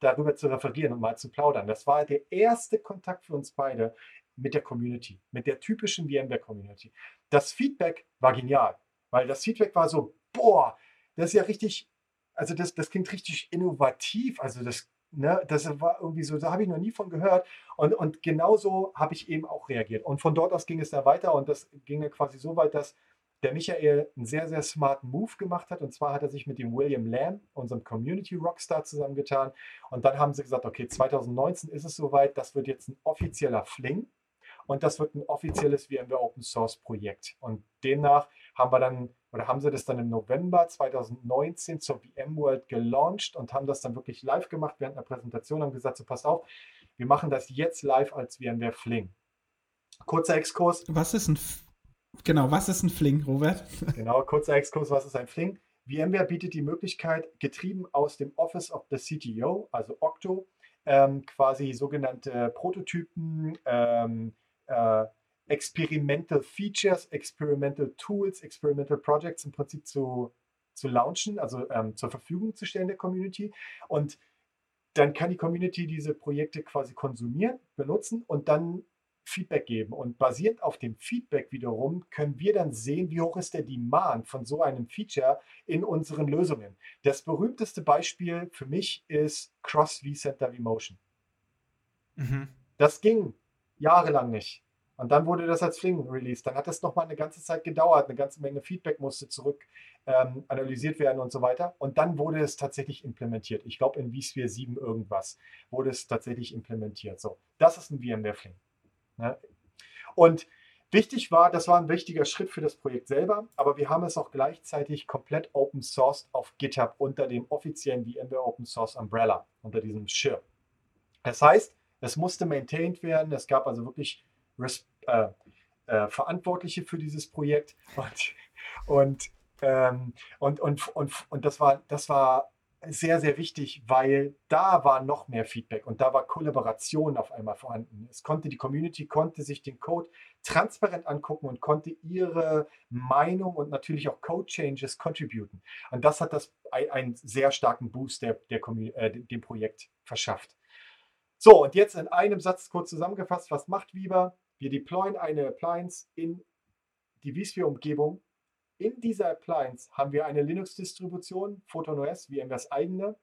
darüber zu referieren und mal zu plaudern. Das war der erste Kontakt für uns beide mit der Community, mit der typischen VMware Community. Das Feedback war genial, weil das Feedback war so, boah, das ist ja richtig, also das, das klingt richtig innovativ, also das Ne, das war irgendwie so, da habe ich noch nie von gehört. Und, und genauso habe ich eben auch reagiert. Und von dort aus ging es dann weiter und das ging dann quasi so weit, dass der Michael einen sehr, sehr smarten Move gemacht hat. Und zwar hat er sich mit dem William Lamb, unserem Community Rockstar, zusammengetan. Und dann haben sie gesagt, okay, 2019 ist es soweit, das wird jetzt ein offizieller Fling. Und das wird ein offizielles VMware Open Source Projekt. Und demnach haben wir dann oder haben sie das dann im November 2019 zur VMworld gelauncht und haben das dann wirklich live gemacht während einer Präsentation, haben gesagt, so passt auf, wir machen das jetzt live als VMware Fling. Kurzer Exkurs. Was ist ein, F genau, was ist ein Fling, Robert? genau, kurzer Exkurs, was ist ein Fling? VMware bietet die Möglichkeit, getrieben aus dem Office of the CTO, also Octo, ähm, quasi sogenannte Prototypen, ähm, äh, Experimental Features, Experimental Tools, Experimental Projects im Prinzip zu, zu launchen, also ähm, zur Verfügung zu stellen der Community. Und dann kann die Community diese Projekte quasi konsumieren, benutzen und dann Feedback geben. Und basierend auf dem Feedback wiederum können wir dann sehen, wie hoch ist der Demand von so einem Feature in unseren Lösungen. Das berühmteste Beispiel für mich ist Cross vCenter vMotion. Mhm. Das ging jahrelang nicht. Und dann wurde das als Fling released. Dann hat das nochmal eine ganze Zeit gedauert. Eine ganze Menge Feedback musste zurück ähm, analysiert werden und so weiter. Und dann wurde es tatsächlich implementiert. Ich glaube, in vSphere 7 irgendwas wurde es tatsächlich implementiert. So, das ist ein VMware Fling. Ne? Und wichtig war, das war ein wichtiger Schritt für das Projekt selber, aber wir haben es auch gleichzeitig komplett open sourced auf GitHub unter dem offiziellen VMware Open Source Umbrella, unter diesem Schirm. Das heißt, es musste maintained werden. Es gab also wirklich äh, äh, Verantwortliche für dieses Projekt. Und, und, ähm, und, und, und, und das, war, das war sehr, sehr wichtig, weil da war noch mehr Feedback und da war Kollaboration auf einmal vorhanden. Es konnte, die Community konnte sich den Code transparent angucken und konnte ihre Meinung und natürlich auch Code-Changes contributen. Und das hat das einen sehr starken Boost der, der, äh, dem Projekt verschafft. So, und jetzt in einem Satz kurz zusammengefasst, was macht Viva? Wir deployen eine Appliance in die vSphere-Umgebung. In dieser Appliance haben wir eine Linux-Distribution, PhotonOS, VMwares eigene.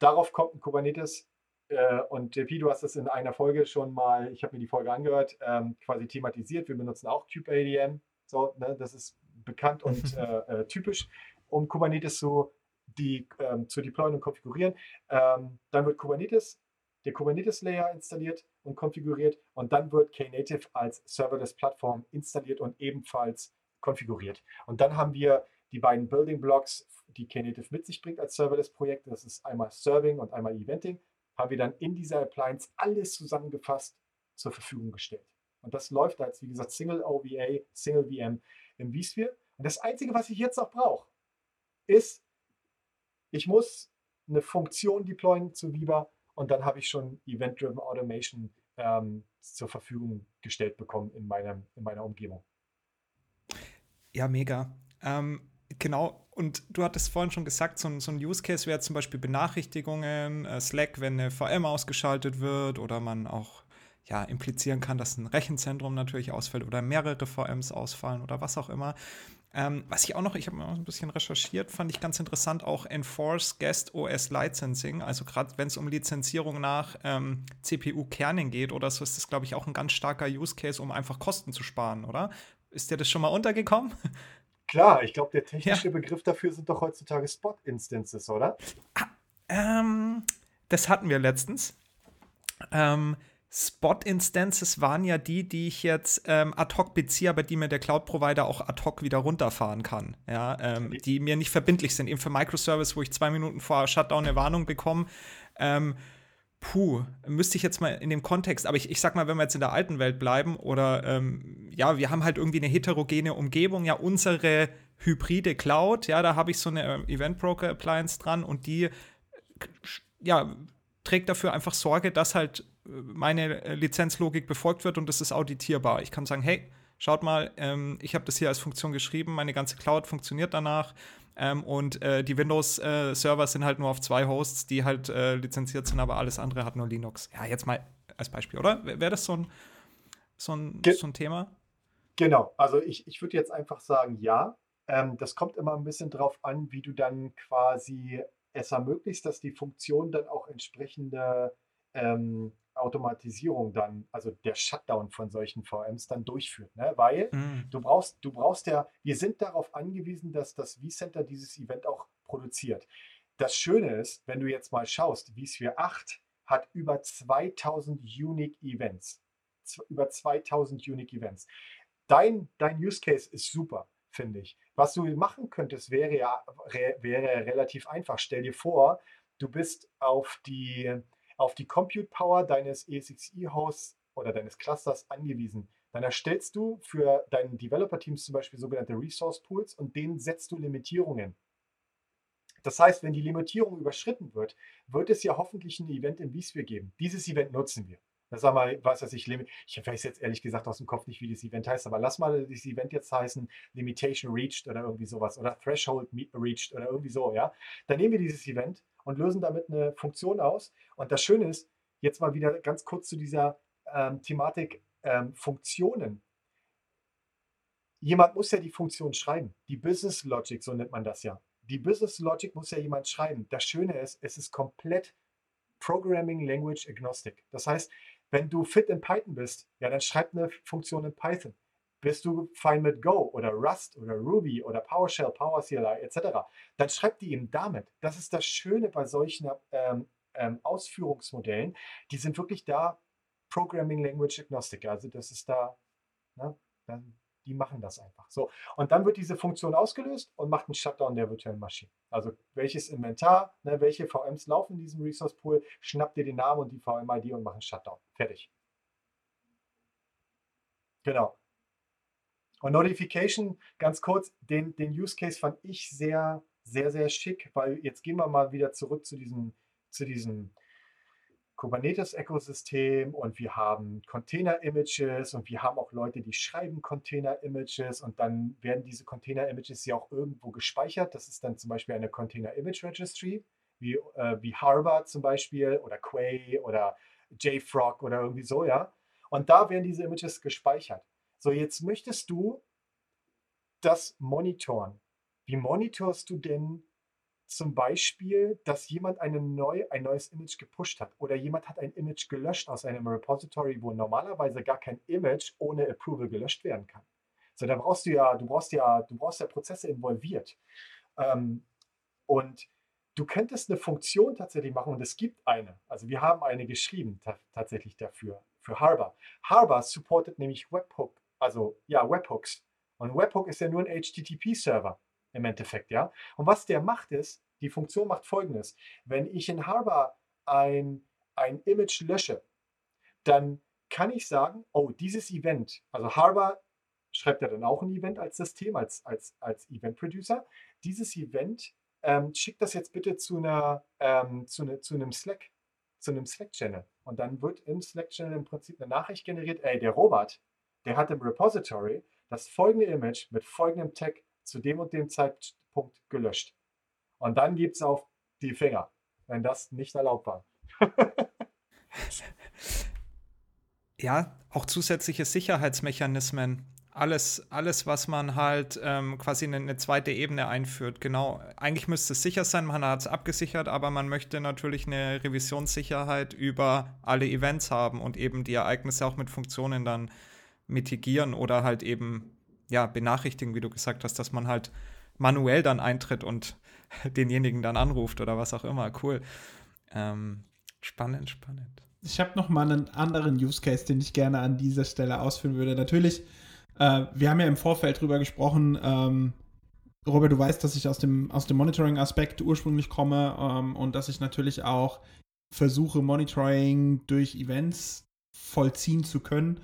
Darauf kommt ein Kubernetes äh, und JP, du hast das in einer Folge schon mal, ich habe mir die Folge angehört, ähm, quasi thematisiert. Wir benutzen auch kubeadm. So, ne, das ist bekannt und äh, äh, typisch, um Kubernetes zu, die, ähm, zu deployen und konfigurieren. Ähm, dann wird Kubernetes der Kubernetes-Layer installiert und konfiguriert und dann wird Knative als Serverless-Plattform installiert und ebenfalls konfiguriert. Und dann haben wir die beiden Building Blocks, die Knative mit sich bringt als Serverless-Projekt. Das ist einmal Serving und einmal Eventing. Haben wir dann in dieser Appliance alles zusammengefasst zur Verfügung gestellt. Und das läuft als, wie gesagt, Single OVA, Single VM im vSphere. Und das Einzige, was ich jetzt noch brauche, ist, ich muss eine Funktion deployen zu Viva und dann habe ich schon Event-Driven Automation ähm, zur Verfügung gestellt bekommen in, meinem, in meiner Umgebung. Ja, mega. Ähm, genau, und du hattest vorhin schon gesagt, so ein, so ein Use Case wäre zum Beispiel Benachrichtigungen, äh, Slack, wenn eine VM ausgeschaltet wird oder man auch ja, implizieren kann, dass ein Rechenzentrum natürlich ausfällt oder mehrere VMs ausfallen oder was auch immer. Ähm, was ich auch noch, ich habe mal ein bisschen recherchiert, fand ich ganz interessant, auch Enforce Guest OS Licensing. Also gerade wenn es um Lizenzierung nach ähm, CPU-Kernen geht oder so, ist das, glaube ich, auch ein ganz starker Use Case, um einfach Kosten zu sparen, oder? Ist dir das schon mal untergekommen? Klar, ich glaube, der technische ja. Begriff dafür sind doch heutzutage Spot-Instances, oder? Ah, ähm, das hatten wir letztens. Ähm, Spot-Instances waren ja die, die ich jetzt ähm, ad hoc beziehe, aber die mir der Cloud-Provider auch ad hoc wieder runterfahren kann. Ja, ähm, die mir nicht verbindlich sind. Eben für Microservice, wo ich zwei Minuten vor Shutdown eine Warnung bekomme. Ähm, puh, müsste ich jetzt mal in dem Kontext, aber ich, ich sag mal, wenn wir jetzt in der alten Welt bleiben oder ähm, ja, wir haben halt irgendwie eine heterogene Umgebung, ja, unsere hybride Cloud, ja, da habe ich so eine äh, Event Broker Appliance dran und die ja, trägt dafür einfach Sorge, dass halt meine äh, Lizenzlogik befolgt wird und das ist auditierbar. Ich kann sagen, hey, schaut mal, ähm, ich habe das hier als Funktion geschrieben, meine ganze Cloud funktioniert danach ähm, und äh, die Windows-Server äh, sind halt nur auf zwei Hosts, die halt äh, lizenziert sind, aber alles andere hat nur Linux. Ja, jetzt mal als Beispiel, oder? Wäre das so ein, so, ein, so ein Thema? Genau, also ich, ich würde jetzt einfach sagen, ja. Ähm, das kommt immer ein bisschen drauf an, wie du dann quasi es ermöglicht, dass die Funktion dann auch entsprechende ähm, Automatisierung dann, also der Shutdown von solchen VMs dann durchführt. Ne? Weil mhm. du brauchst, du brauchst ja, wir sind darauf angewiesen, dass das vCenter dieses Event auch produziert. Das Schöne ist, wenn du jetzt mal schaust, vSphere 8 hat über 2000 Unique Events. Z über 2000 Unique Events. Dein, dein Use Case ist super, finde ich. Was du machen könntest, wäre ja wäre relativ einfach. Stell dir vor, du bist auf die auf die Compute Power deines ESXi-Hosts oder deines Clusters angewiesen. Dann erstellst du für deine Developer-Teams zum Beispiel sogenannte Resource Pools und denen setzt du Limitierungen. Das heißt, wenn die Limitierung überschritten wird, wird es ja hoffentlich ein Event in vSphere geben. Dieses Event nutzen wir. Das sag mal, was weiß ich, ich weiß jetzt ehrlich gesagt aus dem Kopf nicht, wie das Event heißt, aber lass mal dieses Event jetzt heißen Limitation Reached oder irgendwie sowas oder Threshold Reached oder irgendwie so, ja. Dann nehmen wir dieses Event und lösen damit eine Funktion aus. Und das Schöne ist, jetzt mal wieder ganz kurz zu dieser ähm, Thematik ähm, Funktionen. Jemand muss ja die Funktion schreiben. Die Business Logic, so nennt man das ja. Die Business Logic muss ja jemand schreiben. Das Schöne ist, es ist komplett Programming Language Agnostic. Das heißt, wenn du fit in Python bist, ja, dann schreib eine Funktion in Python. Bist du fein mit Go oder Rust oder Ruby oder PowerShell, PowerCLI etc., dann schreib die eben damit. Das ist das Schöne bei solchen ähm, ähm, Ausführungsmodellen. Die sind wirklich da Programming Language Agnostic. Also das ist da, ne, dann, die machen das einfach. So. Und dann wird diese Funktion ausgelöst und macht einen Shutdown der virtuellen Maschine. Also welches Inventar, ne, welche VMs laufen in diesem Resource Pool, schnappt dir den Namen und die VM-ID und macht einen Shutdown. Fertig. Genau. Und Notification, ganz kurz, den, den Use Case fand ich sehr, sehr, sehr schick, weil jetzt gehen wir mal wieder zurück zu diesem, zu diesem Kubernetes-Ökosystem und wir haben Container-Images und wir haben auch Leute, die schreiben Container-Images und dann werden diese Container-Images ja auch irgendwo gespeichert. Das ist dann zum Beispiel eine Container-Image-Registry, wie, äh, wie Harvard zum Beispiel oder Quay oder JFrog oder irgendwie so, ja. Und da werden diese Images gespeichert. So, jetzt möchtest du das monitoren. Wie monitorst du denn zum Beispiel, dass jemand eine neu, ein neues Image gepusht hat oder jemand hat ein Image gelöscht aus einem Repository, wo normalerweise gar kein Image ohne Approval gelöscht werden kann. So, da brauchst du ja, du brauchst ja, du brauchst ja Prozesse involviert. Ähm, und du könntest eine Funktion tatsächlich machen und es gibt eine. Also wir haben eine geschrieben tatsächlich dafür, für Harbor. Harbor supportet nämlich Webhook also ja, Webhooks. Und Webhook ist ja nur ein HTTP-Server im Endeffekt, ja. Und was der macht ist, die Funktion macht folgendes. Wenn ich in Harbor ein, ein Image lösche, dann kann ich sagen, oh, dieses Event, also Harbor schreibt ja dann auch ein Event als System, als, als, als Event-Producer. Dieses Event ähm, schickt das jetzt bitte zu, einer, ähm, zu, ne, zu einem Slack, zu einem Slack-Channel. Und dann wird im Slack-Channel im Prinzip eine Nachricht generiert, ey, der Robert, der hat im Repository das folgende Image mit folgendem Tag zu dem und dem Zeitpunkt gelöscht. Und dann gibt es auf die Finger, wenn das nicht erlaubt war. ja, auch zusätzliche Sicherheitsmechanismen. Alles, alles, was man halt ähm, quasi in eine zweite Ebene einführt. Genau, eigentlich müsste es sicher sein, man hat es abgesichert, aber man möchte natürlich eine Revisionssicherheit über alle Events haben und eben die Ereignisse auch mit Funktionen dann mitigieren oder halt eben ja benachrichtigen, wie du gesagt hast, dass man halt manuell dann eintritt und denjenigen dann anruft oder was auch immer. Cool. Ähm, spannend, spannend. Ich habe noch mal einen anderen Use Case, den ich gerne an dieser Stelle ausführen würde. Natürlich, äh, wir haben ja im Vorfeld drüber gesprochen. Ähm, Robert, du weißt, dass ich aus dem, aus dem Monitoring-Aspekt ursprünglich komme ähm, und dass ich natürlich auch versuche, Monitoring durch Events vollziehen zu können.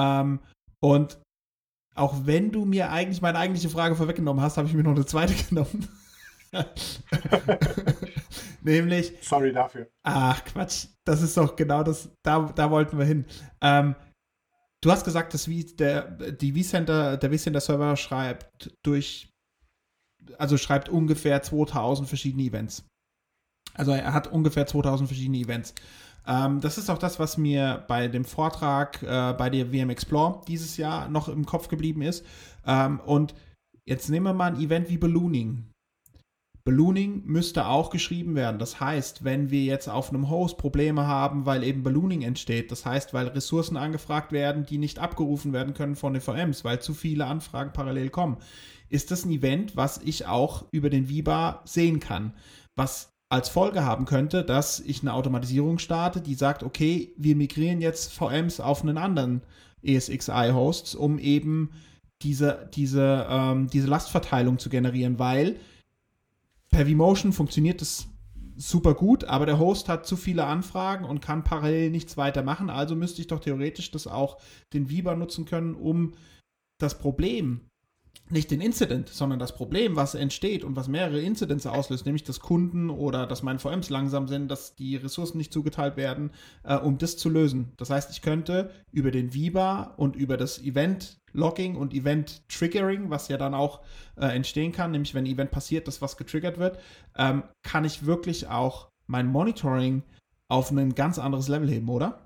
Ähm, und auch wenn du mir eigentlich meine eigentliche Frage vorweggenommen hast, habe ich mir noch eine zweite genommen. Nämlich. Sorry dafür. Ach, Quatsch. Das ist doch genau das. Da, da wollten wir hin. Ähm, du hast gesagt, dass der, die vCenter, der vCenter-Server schreibt durch. Also schreibt ungefähr 2000 verschiedene Events. Also er hat ungefähr 2000 verschiedene Events. Ähm, das ist auch das, was mir bei dem Vortrag äh, bei der VM Explore dieses Jahr noch im Kopf geblieben ist. Ähm, und jetzt nehmen wir mal ein Event wie Ballooning. Ballooning müsste auch geschrieben werden. Das heißt, wenn wir jetzt auf einem Host Probleme haben, weil eben Ballooning entsteht, das heißt, weil Ressourcen angefragt werden, die nicht abgerufen werden können von den VMs, weil zu viele Anfragen parallel kommen, ist das ein Event, was ich auch über den Viba sehen kann. Was als Folge haben könnte, dass ich eine Automatisierung starte, die sagt, okay, wir migrieren jetzt VMs auf einen anderen ESXi-Host, um eben diese, diese, ähm, diese Lastverteilung zu generieren, weil per vMotion funktioniert das super gut, aber der Host hat zu viele Anfragen und kann parallel nichts weiter machen. Also müsste ich doch theoretisch das auch den Viber nutzen können, um das Problem nicht den Incident, sondern das Problem, was entsteht und was mehrere Incidents auslöst, nämlich dass Kunden oder dass meine VMs langsam sind, dass die Ressourcen nicht zugeteilt werden, äh, um das zu lösen. Das heißt, ich könnte über den Viva und über das Event Logging und Event Triggering, was ja dann auch äh, entstehen kann, nämlich wenn ein Event passiert, dass was getriggert wird, ähm, kann ich wirklich auch mein Monitoring auf ein ganz anderes Level heben, oder?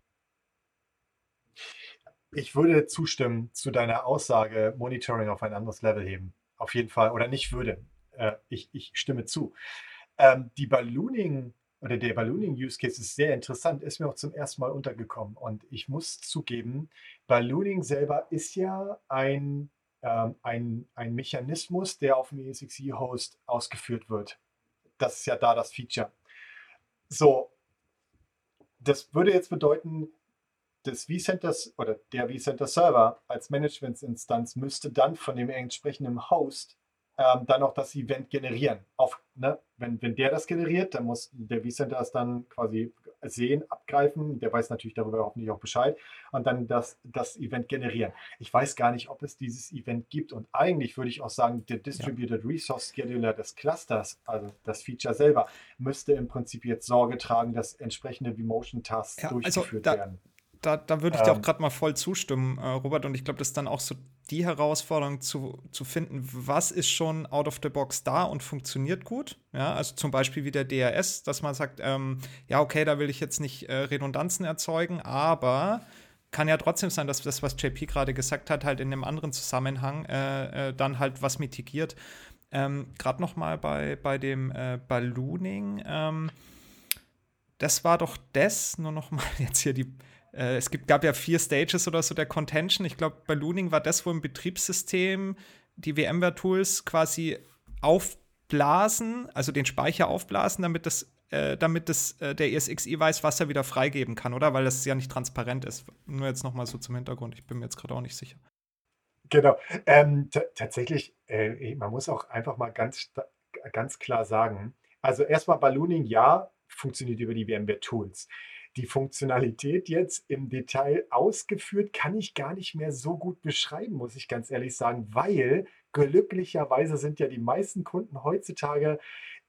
Ich würde zustimmen zu deiner Aussage, Monitoring auf ein anderes Level heben. Auf jeden Fall. Oder nicht würde. Äh, ich, ich stimme zu. Ähm, die Ballooning oder der Ballooning Use Case ist sehr interessant, ist mir auch zum ersten Mal untergekommen. Und ich muss zugeben, Ballooning selber ist ja ein, ähm, ein, ein Mechanismus, der auf dem ESXi-Host ausgeführt wird. Das ist ja da das Feature. So, das würde jetzt bedeuten, des vCenters oder der vCenter Server als Managementsinstanz müsste dann von dem entsprechenden Host ähm, dann auch das Event generieren. Auf, ne? wenn, wenn der das generiert, dann muss der vCenter es dann quasi sehen, abgreifen. Der weiß natürlich darüber hoffentlich auch Bescheid und dann das, das Event generieren. Ich weiß gar nicht, ob es dieses Event gibt und eigentlich würde ich auch sagen, der Distributed. Resource Scheduler des Clusters, also das Feature selber, müsste im Prinzip jetzt Sorge tragen, dass entsprechende Vmotion-Tasks ja, also durchgeführt also da, werden da, da würde ich dir auch ähm. gerade mal voll zustimmen, äh, Robert. Und ich glaube, das ist dann auch so die Herausforderung zu, zu finden, was ist schon out of the box da und funktioniert gut. Ja, also zum Beispiel wie der DRS, dass man sagt, ähm, ja, okay, da will ich jetzt nicht äh, Redundanzen erzeugen, aber kann ja trotzdem sein, dass das, was JP gerade gesagt hat, halt in einem anderen Zusammenhang äh, äh, dann halt was mitigiert. Ähm, gerade noch mal bei, bei dem äh, Ballooning, ähm, das war doch das, nur noch mal jetzt hier die äh, es gibt, gab ja vier Stages oder so der Contention. Ich glaube, bei Looning war das, wo im Betriebssystem die VMware-Tools quasi aufblasen, also den Speicher aufblasen, damit das äh, damit das, äh, der ESXi weiß, was er wieder freigeben kann, oder? Weil das ja nicht transparent ist. Nur jetzt noch mal so zum Hintergrund. Ich bin mir jetzt gerade auch nicht sicher. Genau. Ähm, tatsächlich, äh, man muss auch einfach mal ganz, ganz klar sagen, also erstmal Ballooning, ja, funktioniert über die VMware Tools die Funktionalität jetzt im Detail ausgeführt, kann ich gar nicht mehr so gut beschreiben, muss ich ganz ehrlich sagen, weil glücklicherweise sind ja die meisten Kunden heutzutage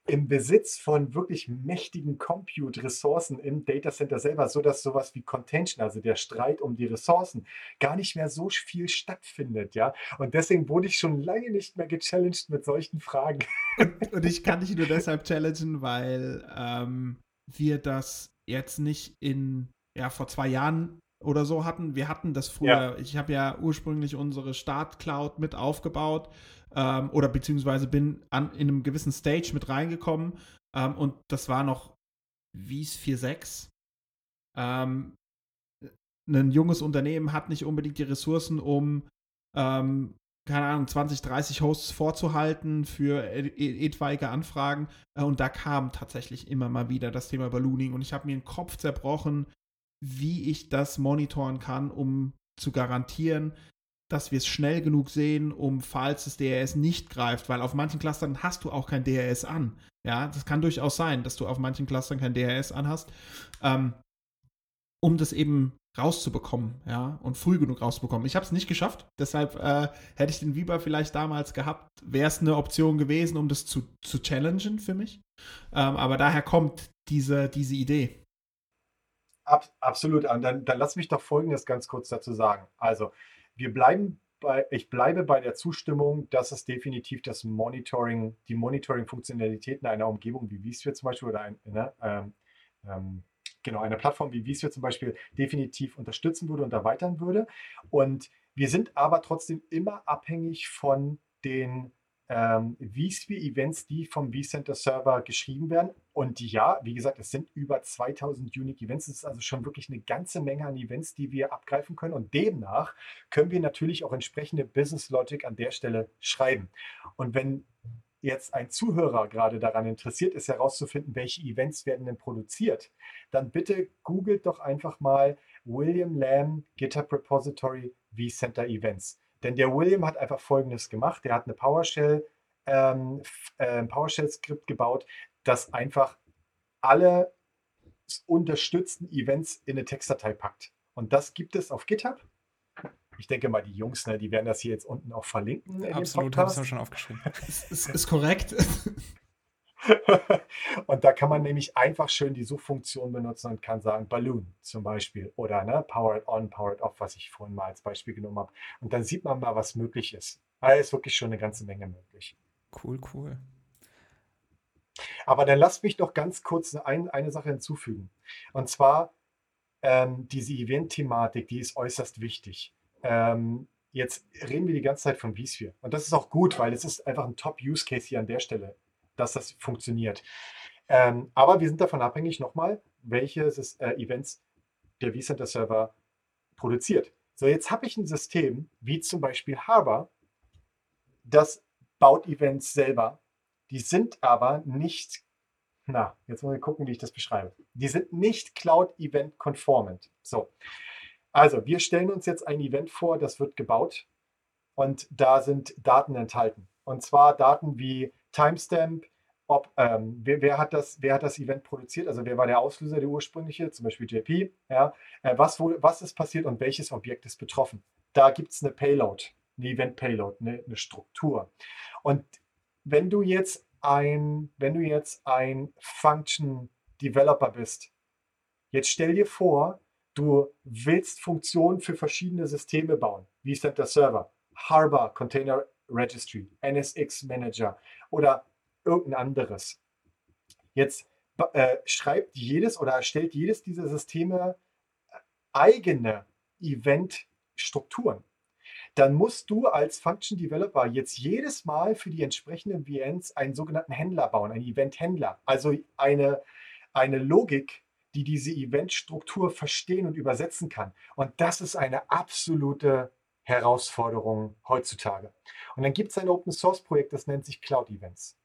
im Besitz von wirklich mächtigen Compute-Ressourcen im Datacenter selber, sodass sowas wie Contention, also der Streit um die Ressourcen, gar nicht mehr so viel stattfindet, ja. Und deswegen wurde ich schon lange nicht mehr gechallenged mit solchen Fragen. Und, und ich kann dich nur deshalb challengen, weil ähm, wir das jetzt nicht in, ja, vor zwei Jahren oder so hatten. Wir hatten das früher, ja. ich habe ja ursprünglich unsere Start-Cloud mit aufgebaut ähm, oder beziehungsweise bin an, in einem gewissen Stage mit reingekommen ähm, und das war noch Wies 4.6. Ähm, ein junges Unternehmen hat nicht unbedingt die Ressourcen, um ähm, keine Ahnung, 20, 30 Hosts vorzuhalten für etwaige Anfragen. Äh, und da kam tatsächlich immer mal wieder das Thema Ballooning. Und ich habe mir den Kopf zerbrochen, wie ich das monitoren kann, um zu garantieren, dass wir es schnell genug sehen, um falls das DRS nicht greift, weil auf manchen Clustern hast du auch kein DRS an. Ja, das kann durchaus sein, dass du auf manchen Clustern kein DRS anhast, ähm, um das eben rauszubekommen, ja, und früh genug rauszubekommen. Ich habe es nicht geschafft, deshalb äh, hätte ich den Viber vielleicht damals gehabt, wäre es eine Option gewesen, um das zu, zu challengen für mich. Ähm, aber daher kommt diese, diese Idee. Ab, absolut. Und dann, dann lass mich doch Folgendes ganz kurz dazu sagen. Also, wir bleiben bei, ich bleibe bei der Zustimmung, dass es definitiv das Monitoring, die Monitoring-Funktionalitäten einer Umgebung wie vSphere zum Beispiel oder ein, ne, ähm, ähm, genau, eine Plattform wie vSphere zum Beispiel definitiv unterstützen würde und erweitern würde. Und wir sind aber trotzdem immer abhängig von den ähm, vSphere-Events, die vom vCenter Server geschrieben werden. Und ja, wie gesagt, es sind über 2000 Unique Events. Das ist also schon wirklich eine ganze Menge an Events, die wir abgreifen können. Und demnach können wir natürlich auch entsprechende Business Logic an der Stelle schreiben. Und wenn jetzt ein Zuhörer gerade daran interessiert ist, herauszufinden, welche Events werden denn produziert, dann bitte googelt doch einfach mal William Lamb GitHub Repository vCenter Events. Denn der William hat einfach Folgendes gemacht. Der hat eine PowerShell, ähm, äh, PowerShell-Skript gebaut, das einfach alle unterstützten Events in eine Textdatei packt. Und das gibt es auf GitHub. Ich denke mal, die Jungs, ne, die werden das hier jetzt unten auch verlinken. Absolut, habe ich schon aufgeschrieben. ist, ist, ist korrekt. und da kann man nämlich einfach schön die Suchfunktion benutzen und kann sagen Balloon zum Beispiel oder ne, Powered On, Powered Off, was ich vorhin mal als Beispiel genommen habe. Und dann sieht man mal, was möglich ist. Da ist wirklich schon eine ganze Menge möglich. Cool, cool. Aber dann lasst mich doch ganz kurz ein, eine Sache hinzufügen. Und zwar ähm, diese Event-Thematik, die ist äußerst wichtig. Ähm, jetzt reden wir die ganze Zeit von vSphere. Und das ist auch gut, weil es ist einfach ein Top-Use-Case hier an der Stelle dass das funktioniert. Ähm, aber wir sind davon abhängig nochmal, welche äh, Events der vCenter Server produziert. So, jetzt habe ich ein System, wie zum Beispiel Harbor, das baut Events selber. Die sind aber nicht, na, jetzt muss ich gucken, wie ich das beschreibe. Die sind nicht Cloud-Event-conformant. So, also wir stellen uns jetzt ein Event vor, das wird gebaut und da sind Daten enthalten. Und zwar Daten wie Timestamp, ob, ähm, wer, wer, hat das, wer hat das Event produziert, also wer war der Auslöser, der ursprüngliche, zum Beispiel JP, ja, äh, was, wo, was ist passiert und welches Objekt ist betroffen. Da gibt es eine Payload, eine Event-Payload, eine, eine Struktur. Und wenn du jetzt ein, wenn du jetzt ein Function Developer bist, jetzt stell dir vor, du willst Funktionen für verschiedene Systeme bauen, wie Center Server, Harbor Container Registry, NSX Manager oder irgendein anderes. Jetzt äh, schreibt jedes oder erstellt jedes dieser Systeme äh, eigene Event-Strukturen. Dann musst du als Function Developer jetzt jedes Mal für die entsprechenden VNs einen sogenannten Händler bauen, einen Event-Händler. Also eine, eine Logik, die diese Event-Struktur verstehen und übersetzen kann. Und das ist eine absolute Herausforderungen heutzutage. Und dann gibt es ein Open Source Projekt, das nennt sich Cloud Events.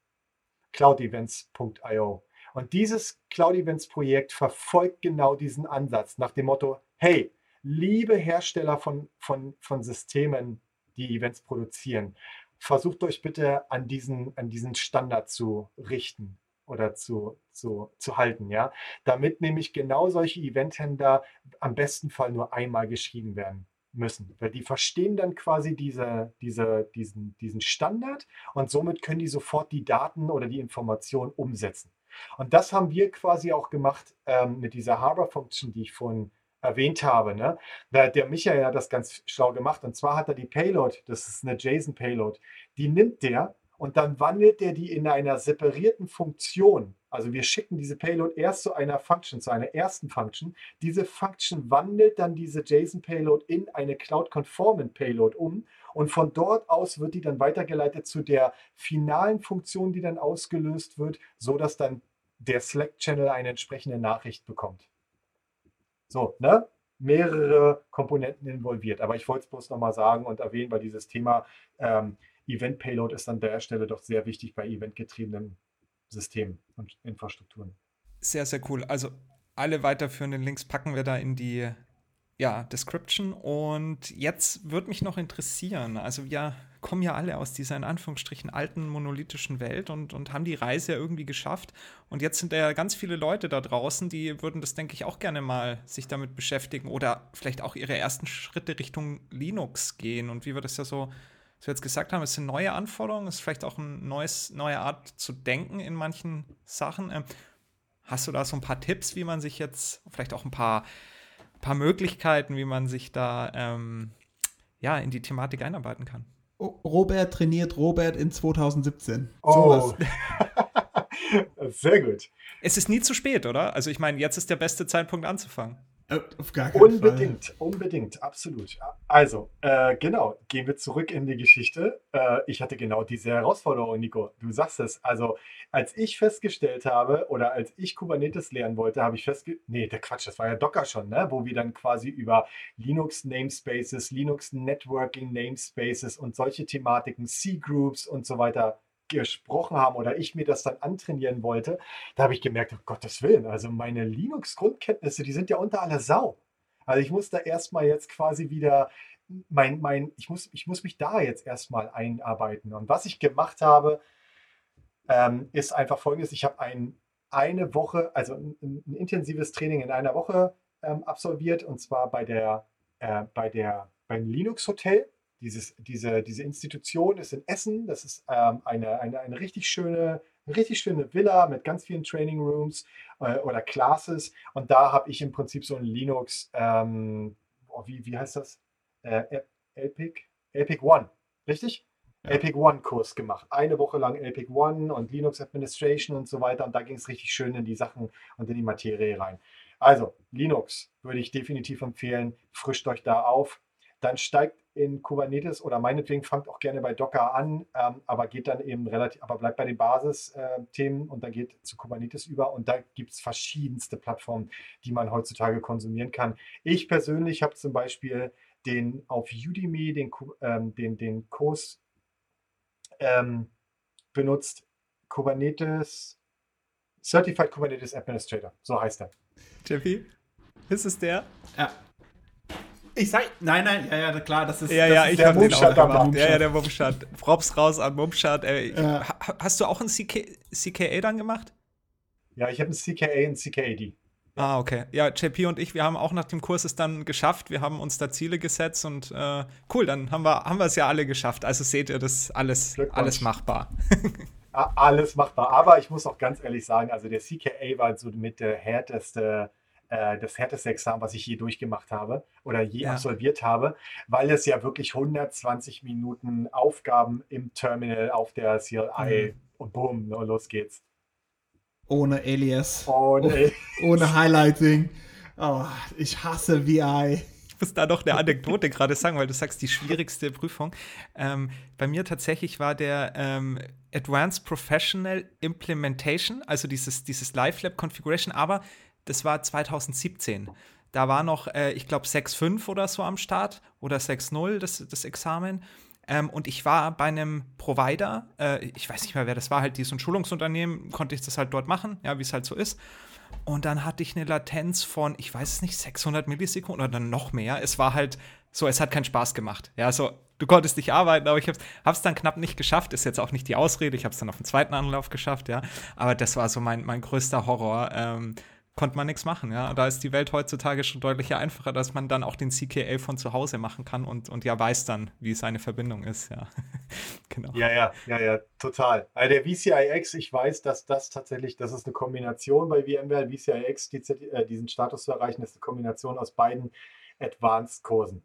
cloudevents.io. Und dieses Cloud Events Projekt verfolgt genau diesen Ansatz nach dem Motto, hey, liebe Hersteller von, von, von Systemen, die Events produzieren, versucht euch bitte an diesen, an diesen Standard zu richten oder zu, zu, zu halten, ja, damit nämlich genau solche Eventhändler am besten Fall nur einmal geschrieben werden müssen, weil die verstehen dann quasi diese, diese, diesen, diesen Standard und somit können die sofort die Daten oder die Informationen umsetzen. Und das haben wir quasi auch gemacht ähm, mit dieser Harbor-Function, die ich vorhin erwähnt habe. Ne? Der, der Michael hat das ganz schlau gemacht und zwar hat er die Payload, das ist eine JSON-Payload, die nimmt der und dann wandelt der die in einer separierten Funktion. Also wir schicken diese Payload erst zu einer Function, zu einer ersten Function. Diese Function wandelt dann diese JSON-Payload in eine Cloud-Conformant Payload um und von dort aus wird die dann weitergeleitet zu der finalen Funktion, die dann ausgelöst wird, sodass dann der Slack-Channel eine entsprechende Nachricht bekommt. So, ne? Mehrere Komponenten involviert. Aber ich wollte es bloß nochmal sagen und erwähnen, weil dieses Thema ähm, Event Payload ist an der Stelle doch sehr wichtig bei eventgetriebenen Systemen und Infrastrukturen. Sehr, sehr cool. Also alle weiterführenden Links packen wir da in die ja, Description. Und jetzt würde mich noch interessieren, also wir kommen ja alle aus dieser in Anführungsstrichen alten monolithischen Welt und, und haben die Reise ja irgendwie geschafft. Und jetzt sind ja ganz viele Leute da draußen, die würden das, denke ich, auch gerne mal sich damit beschäftigen oder vielleicht auch ihre ersten Schritte Richtung Linux gehen. Und wie wir das ja so was wir jetzt gesagt haben, es sind neue Anforderungen, es ist vielleicht auch eine neue Art zu denken in manchen Sachen. Ähm, hast du da so ein paar Tipps, wie man sich jetzt, vielleicht auch ein paar, paar Möglichkeiten, wie man sich da ähm, ja, in die Thematik einarbeiten kann? Robert trainiert Robert in 2017. Oh. Sehr gut. Es ist nie zu spät, oder? Also ich meine, jetzt ist der beste Zeitpunkt anzufangen. Äh, auf gar keinen unbedingt, Fall. unbedingt, absolut. Also, äh, genau, gehen wir zurück in die Geschichte. Äh, ich hatte genau diese Herausforderung, Nico. Du sagst es. Also, als ich festgestellt habe oder als ich Kubernetes lernen wollte, habe ich festgestellt, nee, der Quatsch, das war ja Docker schon, ne? wo wir dann quasi über Linux Namespaces, Linux Networking Namespaces und solche Thematiken, C-Groups und so weiter gesprochen haben oder ich mir das dann antrainieren wollte, da habe ich gemerkt, um Gottes Willen, also meine Linux-Grundkenntnisse, die sind ja unter aller Sau. Also ich muss da erstmal jetzt quasi wieder mein, mein, ich muss, ich muss mich da jetzt erstmal einarbeiten. Und was ich gemacht habe, ähm, ist einfach folgendes: Ich habe ein, eine Woche, also ein, ein, intensives Training in einer Woche ähm, absolviert und zwar bei der, äh, bei der beim Linux Hotel. Dieses, diese, diese Institution ist in Essen. Das ist ähm, eine, eine, eine richtig schöne, richtig schöne Villa mit ganz vielen Training Rooms äh, oder Classes. Und da habe ich im Prinzip so ein Linux, ähm, oh, wie, wie heißt das? Äh, Epic? Epic One, richtig? Ja. Epic One Kurs gemacht. Eine Woche lang Epic One und Linux Administration und so weiter. Und da ging es richtig schön in die Sachen und in die Materie rein. Also, Linux würde ich definitiv empfehlen. Frischt euch da auf. Dann steigt in Kubernetes oder meinetwegen fangt auch gerne bei Docker an, ähm, aber geht dann eben relativ, aber bleibt bei den Basisthemen äh, und dann geht zu Kubernetes über und da gibt es verschiedenste Plattformen, die man heutzutage konsumieren kann. Ich persönlich habe zum Beispiel den auf Udemy den, ähm, den, den Kurs ähm, benutzt, Kubernetes, Certified Kubernetes Administrator, so heißt er. Jeffy, ist es der? Ja. Ich sag, nein, nein, ja, ja, klar, das ist, ja, das ja, ist ich den auch gemacht. Ja, ja, der Mumschat. Props raus an Mumschat. Ja. Hast du auch ein CK, CKA dann gemacht? Ja, ich habe ein CKA und CKAD. Ah, okay. Ja, JP und ich, wir haben auch nach dem Kurs es dann geschafft. Wir haben uns da Ziele gesetzt und äh, cool, dann haben wir, haben wir es ja alle geschafft. Also seht ihr, das alles, alles machbar. alles machbar. Aber ich muss auch ganz ehrlich sagen, also der CKA war so mit der härteste äh, das härteste Examen, was ich je durchgemacht habe oder je ja. absolviert habe, weil es ja wirklich 120 Minuten Aufgaben im Terminal auf der CLI mhm. und boom, ne, los geht's. Ohne Alias. Ohne, oh, ohne Highlighting. Oh, ich hasse VI. Ich muss da noch eine Anekdote gerade sagen, weil du sagst, die schwierigste Prüfung. Ähm, bei mir tatsächlich war der ähm, Advanced Professional Implementation, also dieses, dieses Live Lab Configuration, aber das war 2017. Da war noch, äh, ich glaube, 6.5 oder so am Start oder 6.0 das, das Examen. Ähm, und ich war bei einem Provider, äh, ich weiß nicht mehr, wer das war, halt dieses Schulungsunternehmen, konnte ich das halt dort machen, ja, wie es halt so ist. Und dann hatte ich eine Latenz von, ich weiß es nicht, 600 Millisekunden oder dann noch mehr. Es war halt so, es hat keinen Spaß gemacht. Ja, so, du konntest nicht arbeiten, aber ich habe es dann knapp nicht geschafft. Ist jetzt auch nicht die Ausrede. Ich habe es dann auf dem zweiten Anlauf geschafft, ja. Aber das war so mein, mein größter Horror. Ähm, konnte man nichts machen. Ja? Da ist die Welt heutzutage schon deutlich einfacher, dass man dann auch den CKA von zu Hause machen kann und, und ja weiß dann, wie seine Verbindung ist. Ja, genau. Ja, ja, ja, ja, total. Also der VCIX, ich weiß, dass das tatsächlich, das ist eine Kombination bei VMware, VCIX, die, äh, diesen Status zu erreichen, ist eine Kombination aus beiden Advanced-Kursen.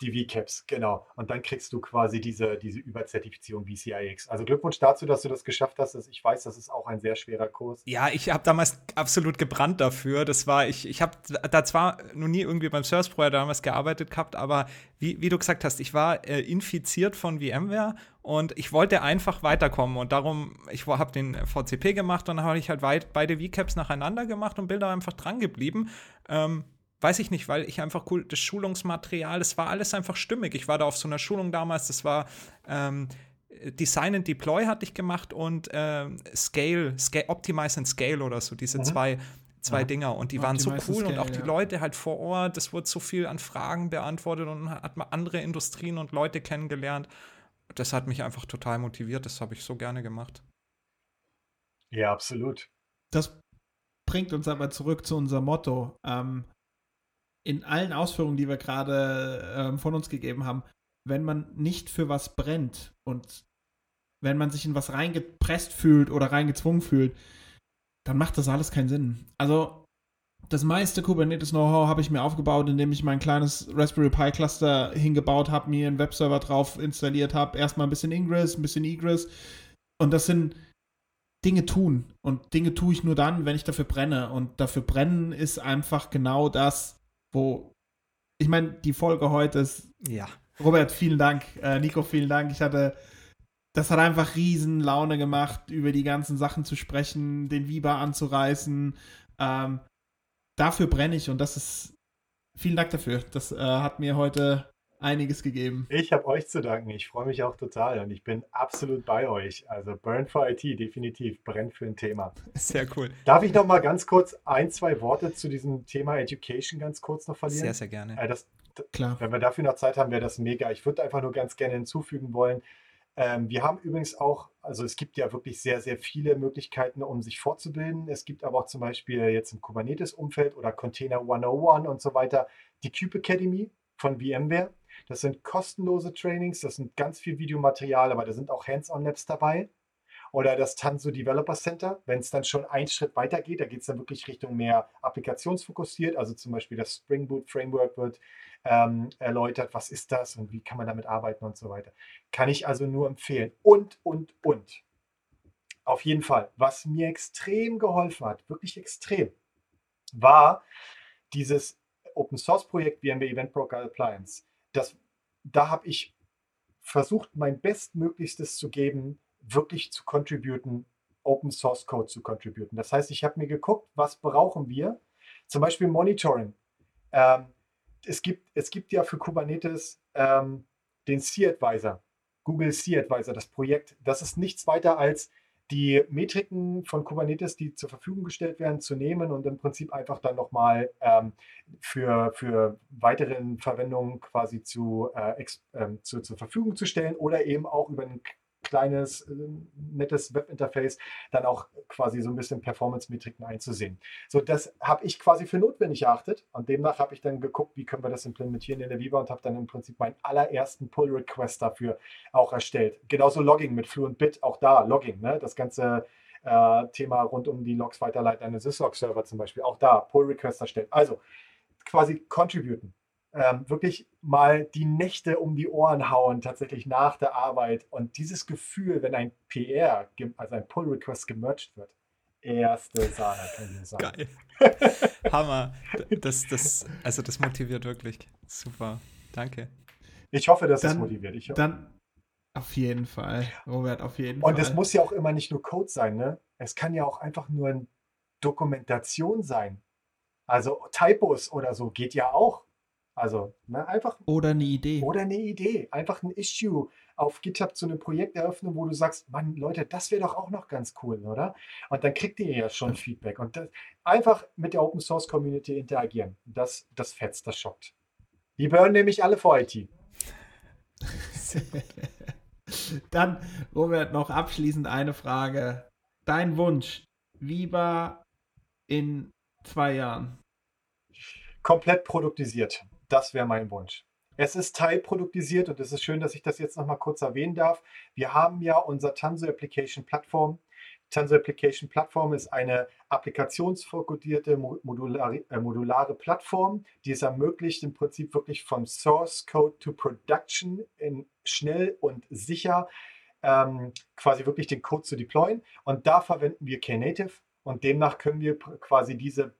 Die VCAPs, genau. Und dann kriegst du quasi diese, diese Überzertifizierung VCIX. Also Glückwunsch dazu, dass du das geschafft hast. Ich weiß, das ist auch ein sehr schwerer Kurs. Ja, ich habe damals absolut gebrannt dafür. Das war, ich, ich habe da zwar noch nie irgendwie beim Service Provider damals gearbeitet gehabt, aber wie, wie du gesagt hast, ich war äh, infiziert von VMware und ich wollte einfach weiterkommen. Und darum, ich habe den VCP gemacht und dann habe ich halt beide VCAPs nacheinander gemacht und bin da einfach dran geblieben. Ähm, weiß ich nicht, weil ich einfach cool, das Schulungsmaterial, das war alles einfach stimmig. Ich war da auf so einer Schulung damals, das war ähm, Design and Deploy hatte ich gemacht und ähm, Scale, Scale, Optimize and Scale oder so, diese mhm. zwei, zwei ja. Dinger. Und die Optimize waren so cool Scale, und auch die ja. Leute halt vor Ort, das wurde so viel an Fragen beantwortet und hat man andere Industrien und Leute kennengelernt. Das hat mich einfach total motiviert, das habe ich so gerne gemacht. Ja, absolut. Das bringt uns aber zurück zu unserem Motto. Ähm, in allen Ausführungen, die wir gerade ähm, von uns gegeben haben, wenn man nicht für was brennt und wenn man sich in was reingepresst fühlt oder reingezwungen fühlt, dann macht das alles keinen Sinn. Also das meiste Kubernetes-Know-how habe ich mir aufgebaut, indem ich mein kleines Raspberry Pi Cluster hingebaut habe, mir einen Webserver drauf installiert habe, erstmal ein bisschen Ingress, ein bisschen Egress. Und das sind Dinge tun. Und Dinge tue ich nur dann, wenn ich dafür brenne. Und dafür brennen ist einfach genau das, wo ich meine, die Folge heute ist. Ja. Robert, vielen Dank. Äh, Nico, vielen Dank. Ich hatte. Das hat einfach riesen Laune gemacht, über die ganzen Sachen zu sprechen, den Viber anzureißen. Ähm, dafür brenne ich und das ist. Vielen Dank dafür. Das äh, hat mir heute einiges gegeben. Ich habe euch zu danken. Ich freue mich auch total und ich bin absolut bei euch. Also Burn for IT, definitiv. Brennt für ein Thema. Sehr cool. Darf ich noch mal ganz kurz ein, zwei Worte zu diesem Thema Education ganz kurz noch verlieren? Sehr, sehr gerne. Äh, das, Klar. Wenn wir dafür noch Zeit haben, wäre das mega. Ich würde einfach nur ganz gerne hinzufügen wollen. Ähm, wir haben übrigens auch, also es gibt ja wirklich sehr, sehr viele Möglichkeiten, um sich fortzubilden. Es gibt aber auch zum Beispiel jetzt im Kubernetes-Umfeld oder Container 101 und so weiter die Cube Academy von VMware. Das sind kostenlose Trainings, das sind ganz viel Videomaterial, aber da sind auch Hands-on-Labs dabei. Oder das Tanso Developer Center, wenn es dann schon einen Schritt weiter geht, da geht es dann wirklich Richtung mehr applikationsfokussiert. Also zum Beispiel das Spring Boot Framework wird ähm, erläutert, was ist das und wie kann man damit arbeiten und so weiter. Kann ich also nur empfehlen. Und, und, und. Auf jeden Fall, was mir extrem geholfen hat, wirklich extrem, war dieses Open Source Projekt VMware Event Broker Appliance. Das, da habe ich versucht, mein Bestmöglichstes zu geben, wirklich zu contributen, Open Source Code zu contributen. Das heißt, ich habe mir geguckt, was brauchen wir? Zum Beispiel Monitoring. Ähm, es, gibt, es gibt ja für Kubernetes ähm, den C-Advisor, Google C-Advisor, das Projekt. Das ist nichts weiter als die Metriken von Kubernetes, die zur Verfügung gestellt werden, zu nehmen und im Prinzip einfach dann nochmal ähm, für, für weiteren Verwendungen quasi zu, äh, äh, zu, zur Verfügung zu stellen oder eben auch über einen kleines, äh, nettes Webinterface dann auch quasi so ein bisschen Performance-Metriken einzusehen. So, das habe ich quasi für notwendig erachtet und demnach habe ich dann geguckt, wie können wir das implementieren in der Viva und habe dann im Prinzip meinen allerersten Pull-Request dafür auch erstellt. Genauso Logging mit Fluentbit, auch da Logging, ne? das ganze äh, Thema rund um die Logs weiterleiten an den Syslog-Server zum Beispiel, auch da Pull-Request erstellt. Also quasi contributen ähm, wirklich mal die Nächte um die Ohren hauen, tatsächlich nach der Arbeit. Und dieses Gefühl, wenn ein PR, also ein Pull-Request gemerged wird, erste Sahne, kann ich sagen. Geil. Hammer. Das, das, also das motiviert wirklich. Super. Danke. Ich hoffe, dass dann, es motiviert. Ich dann auf jeden Fall, Robert, auf jeden Und Fall. Und es muss ja auch immer nicht nur Code sein, ne? Es kann ja auch einfach nur eine Dokumentation sein. Also Typos oder so geht ja auch. Also ne, einfach. Oder eine Idee. Oder eine Idee. Einfach ein Issue auf GitHub zu einem Projekt eröffnen, wo du sagst, Mann, Leute, das wäre doch auch noch ganz cool, oder? Und dann kriegt ihr ja schon Feedback. Und das, einfach mit der Open Source Community interagieren. Das, das fetzt, das schockt. Die burnen nämlich alle vor IT. dann, Robert, noch abschließend eine Frage. Dein Wunsch, wie war in zwei Jahren? Komplett produktisiert. Das wäre mein Wunsch. Es ist teilproduktisiert und es ist schön, dass ich das jetzt noch mal kurz erwähnen darf. Wir haben ja unser Tanso Application Plattform. Tanso Application Plattform ist eine applikationsfokussierte modulare, äh, modulare Plattform, die es ermöglicht, im Prinzip wirklich von Source Code to Production in schnell und sicher ähm, quasi wirklich den Code zu deployen. Und da verwenden wir Knative und demnach können wir quasi diese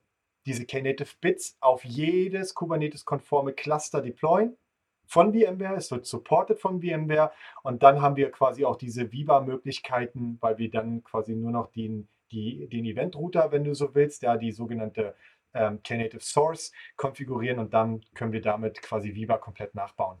diese Knative Bits auf jedes Kubernetes-konforme Cluster deployen von VMware. Es wird supported von VMware und dann haben wir quasi auch diese Viva-Möglichkeiten, weil wir dann quasi nur noch den, die, den Event-Router, wenn du so willst, ja, die sogenannte ähm, Knative Source konfigurieren und dann können wir damit quasi Viva komplett nachbauen.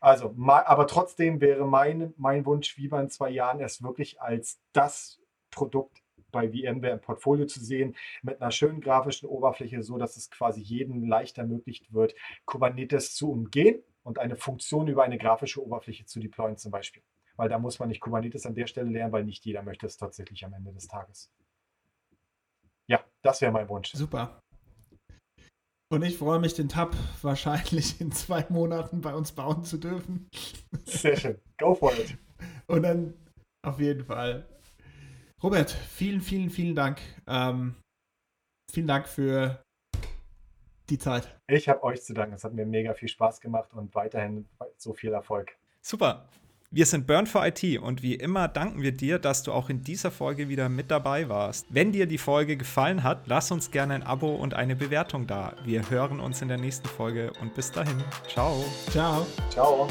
Also, aber trotzdem wäre mein, mein Wunsch, Viva in zwei Jahren es wirklich als das Produkt bei VMware im Portfolio zu sehen, mit einer schönen grafischen Oberfläche, so dass es quasi jedem leicht ermöglicht wird, Kubernetes zu umgehen und eine Funktion über eine grafische Oberfläche zu deployen zum Beispiel. Weil da muss man nicht Kubernetes an der Stelle lernen, weil nicht jeder möchte es tatsächlich am Ende des Tages. Ja, das wäre mein Wunsch. Super. Und ich freue mich, den Tab wahrscheinlich in zwei Monaten bei uns bauen zu dürfen. Sehr schön. Go for it. Und dann auf jeden Fall Robert, vielen, vielen, vielen Dank. Ähm, vielen Dank für die Zeit. Ich habe euch zu danken. Es hat mir mega viel Spaß gemacht und weiterhin so viel Erfolg. Super. Wir sind Burn for IT und wie immer danken wir dir, dass du auch in dieser Folge wieder mit dabei warst. Wenn dir die Folge gefallen hat, lass uns gerne ein Abo und eine Bewertung da. Wir hören uns in der nächsten Folge und bis dahin. Ciao. Ciao. Ciao.